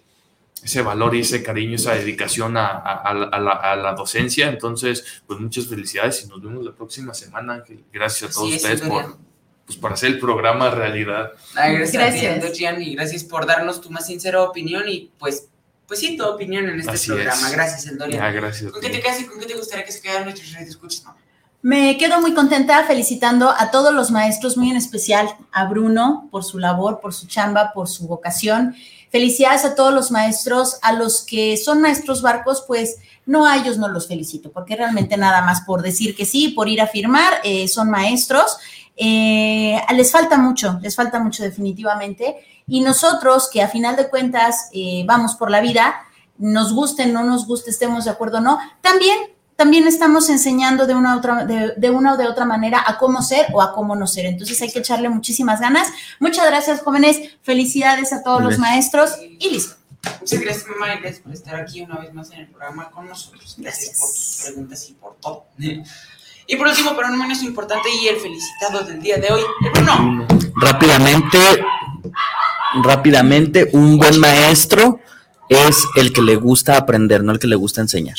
[SPEAKER 9] ese valor y ese cariño, esa dedicación a, a- a la, a la- a la docencia. Entonces, pues muchas felicidades y nos vemos la próxima semana, Ángel. Gracias a todos
[SPEAKER 3] es,
[SPEAKER 9] ustedes
[SPEAKER 3] Dorian.
[SPEAKER 9] por, pues, por hacer el programa realidad.
[SPEAKER 3] Ay, gracias,
[SPEAKER 8] Gracias.
[SPEAKER 3] y gracias por darnos tu más sincera opinión y pues, pues sí, tu opinión en este
[SPEAKER 9] Así
[SPEAKER 3] programa.
[SPEAKER 9] es.
[SPEAKER 3] Gracias, Eldorian.
[SPEAKER 9] Ya, gracias. a
[SPEAKER 3] ¿Con qué te quedas y con qué te gustaría que se quedaran nuestros radioescuchas, mamá?
[SPEAKER 8] Me quedo muy contenta felicitando a todos los maestros, muy en especial a Bruno por su labor, por su chamba, por su vocación. Felicidades a todos los maestros, a los que son maestros barcos, pues no a ellos no los felicito, porque realmente nada más por decir que sí, por ir a firmar, eh, son maestros. Eh, les falta mucho, les falta mucho definitivamente. Y nosotros que a final de cuentas eh, vamos por la vida, nos guste, no nos guste, estemos de acuerdo o no, también también estamos enseñando de una, otra, de, de una o de otra manera a cómo ser o a cómo no ser. Entonces hay que echarle muchísimas ganas. Muchas gracias, jóvenes. Felicidades a todos los maestros y listo.
[SPEAKER 3] Muchas gracias, mamá, y gracias por estar aquí una vez más en el programa con nosotros. Gracias,
[SPEAKER 8] Gracias.
[SPEAKER 3] por tus preguntas y por todo. Y por último, pero no menos importante, y el felicitado del día de hoy, el Bruno.
[SPEAKER 10] Rápidamente, rápidamente, un buen maestro es el que le gusta aprender, no el que le gusta enseñar.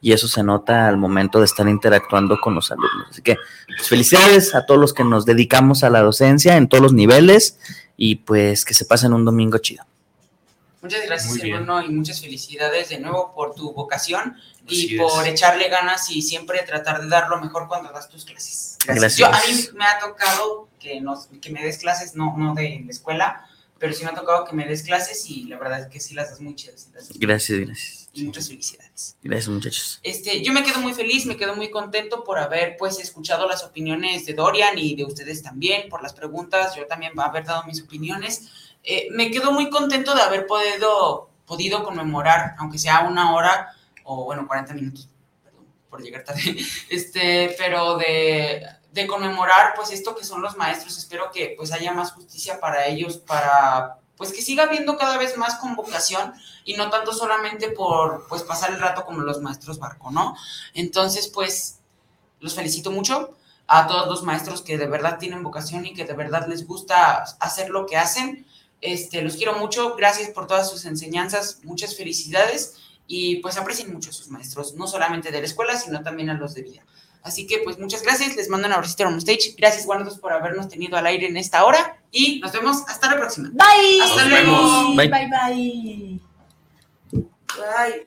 [SPEAKER 10] Y eso se nota al momento de estar interactuando con los alumnos. Así que pues, felicidades a todos los que nos dedicamos a la docencia en todos los niveles y pues que se pasen un domingo chido.
[SPEAKER 3] Muchas gracias. Bruno, y muchas felicidades de nuevo por tu vocación y por echarle ganas y siempre tratar de dar lo mejor cuando das tus clases.
[SPEAKER 10] Gracias.
[SPEAKER 3] Yo, a mí me ha tocado que, nos, que me des clases, no, no de la escuela, pero sí me ha tocado que me des clases y la verdad es que sí las das muy chidas.
[SPEAKER 10] Gracias, gracias.
[SPEAKER 3] Y muchas felicidades.
[SPEAKER 10] Gracias, muchachos.
[SPEAKER 3] Este, yo me quedo muy feliz, me quedo muy contento por haber pues escuchado las opiniones de Dorian y de ustedes también, por las preguntas, yo también haber dado mis opiniones. Eh, me quedo muy contento de haber podido, podido conmemorar, aunque sea una hora o bueno, 40 minutos, perdón por llegar tarde, [laughs] este, pero de, de conmemorar pues esto que son los maestros, espero que pues haya más justicia para ellos, para pues que siga habiendo cada vez más convocación y no tanto solamente por pues pasar el rato como los maestros barco, ¿no? Entonces, pues los felicito mucho a todos los maestros que de verdad tienen vocación y que de verdad les gusta hacer lo que hacen. Este, los quiero mucho, gracias por todas sus enseñanzas, muchas felicidades y pues aprecien mucho a sus maestros, no solamente de la escuela, sino también a los de vida. Así que pues muchas gracias, les mando un abracito on stage, gracias Guardos por habernos tenido al aire en esta hora y nos vemos hasta la próxima.
[SPEAKER 8] Bye.
[SPEAKER 3] Hasta
[SPEAKER 9] Nos
[SPEAKER 3] luego.
[SPEAKER 9] vemos.
[SPEAKER 10] Bye.
[SPEAKER 8] Bye, bye.
[SPEAKER 4] Bye.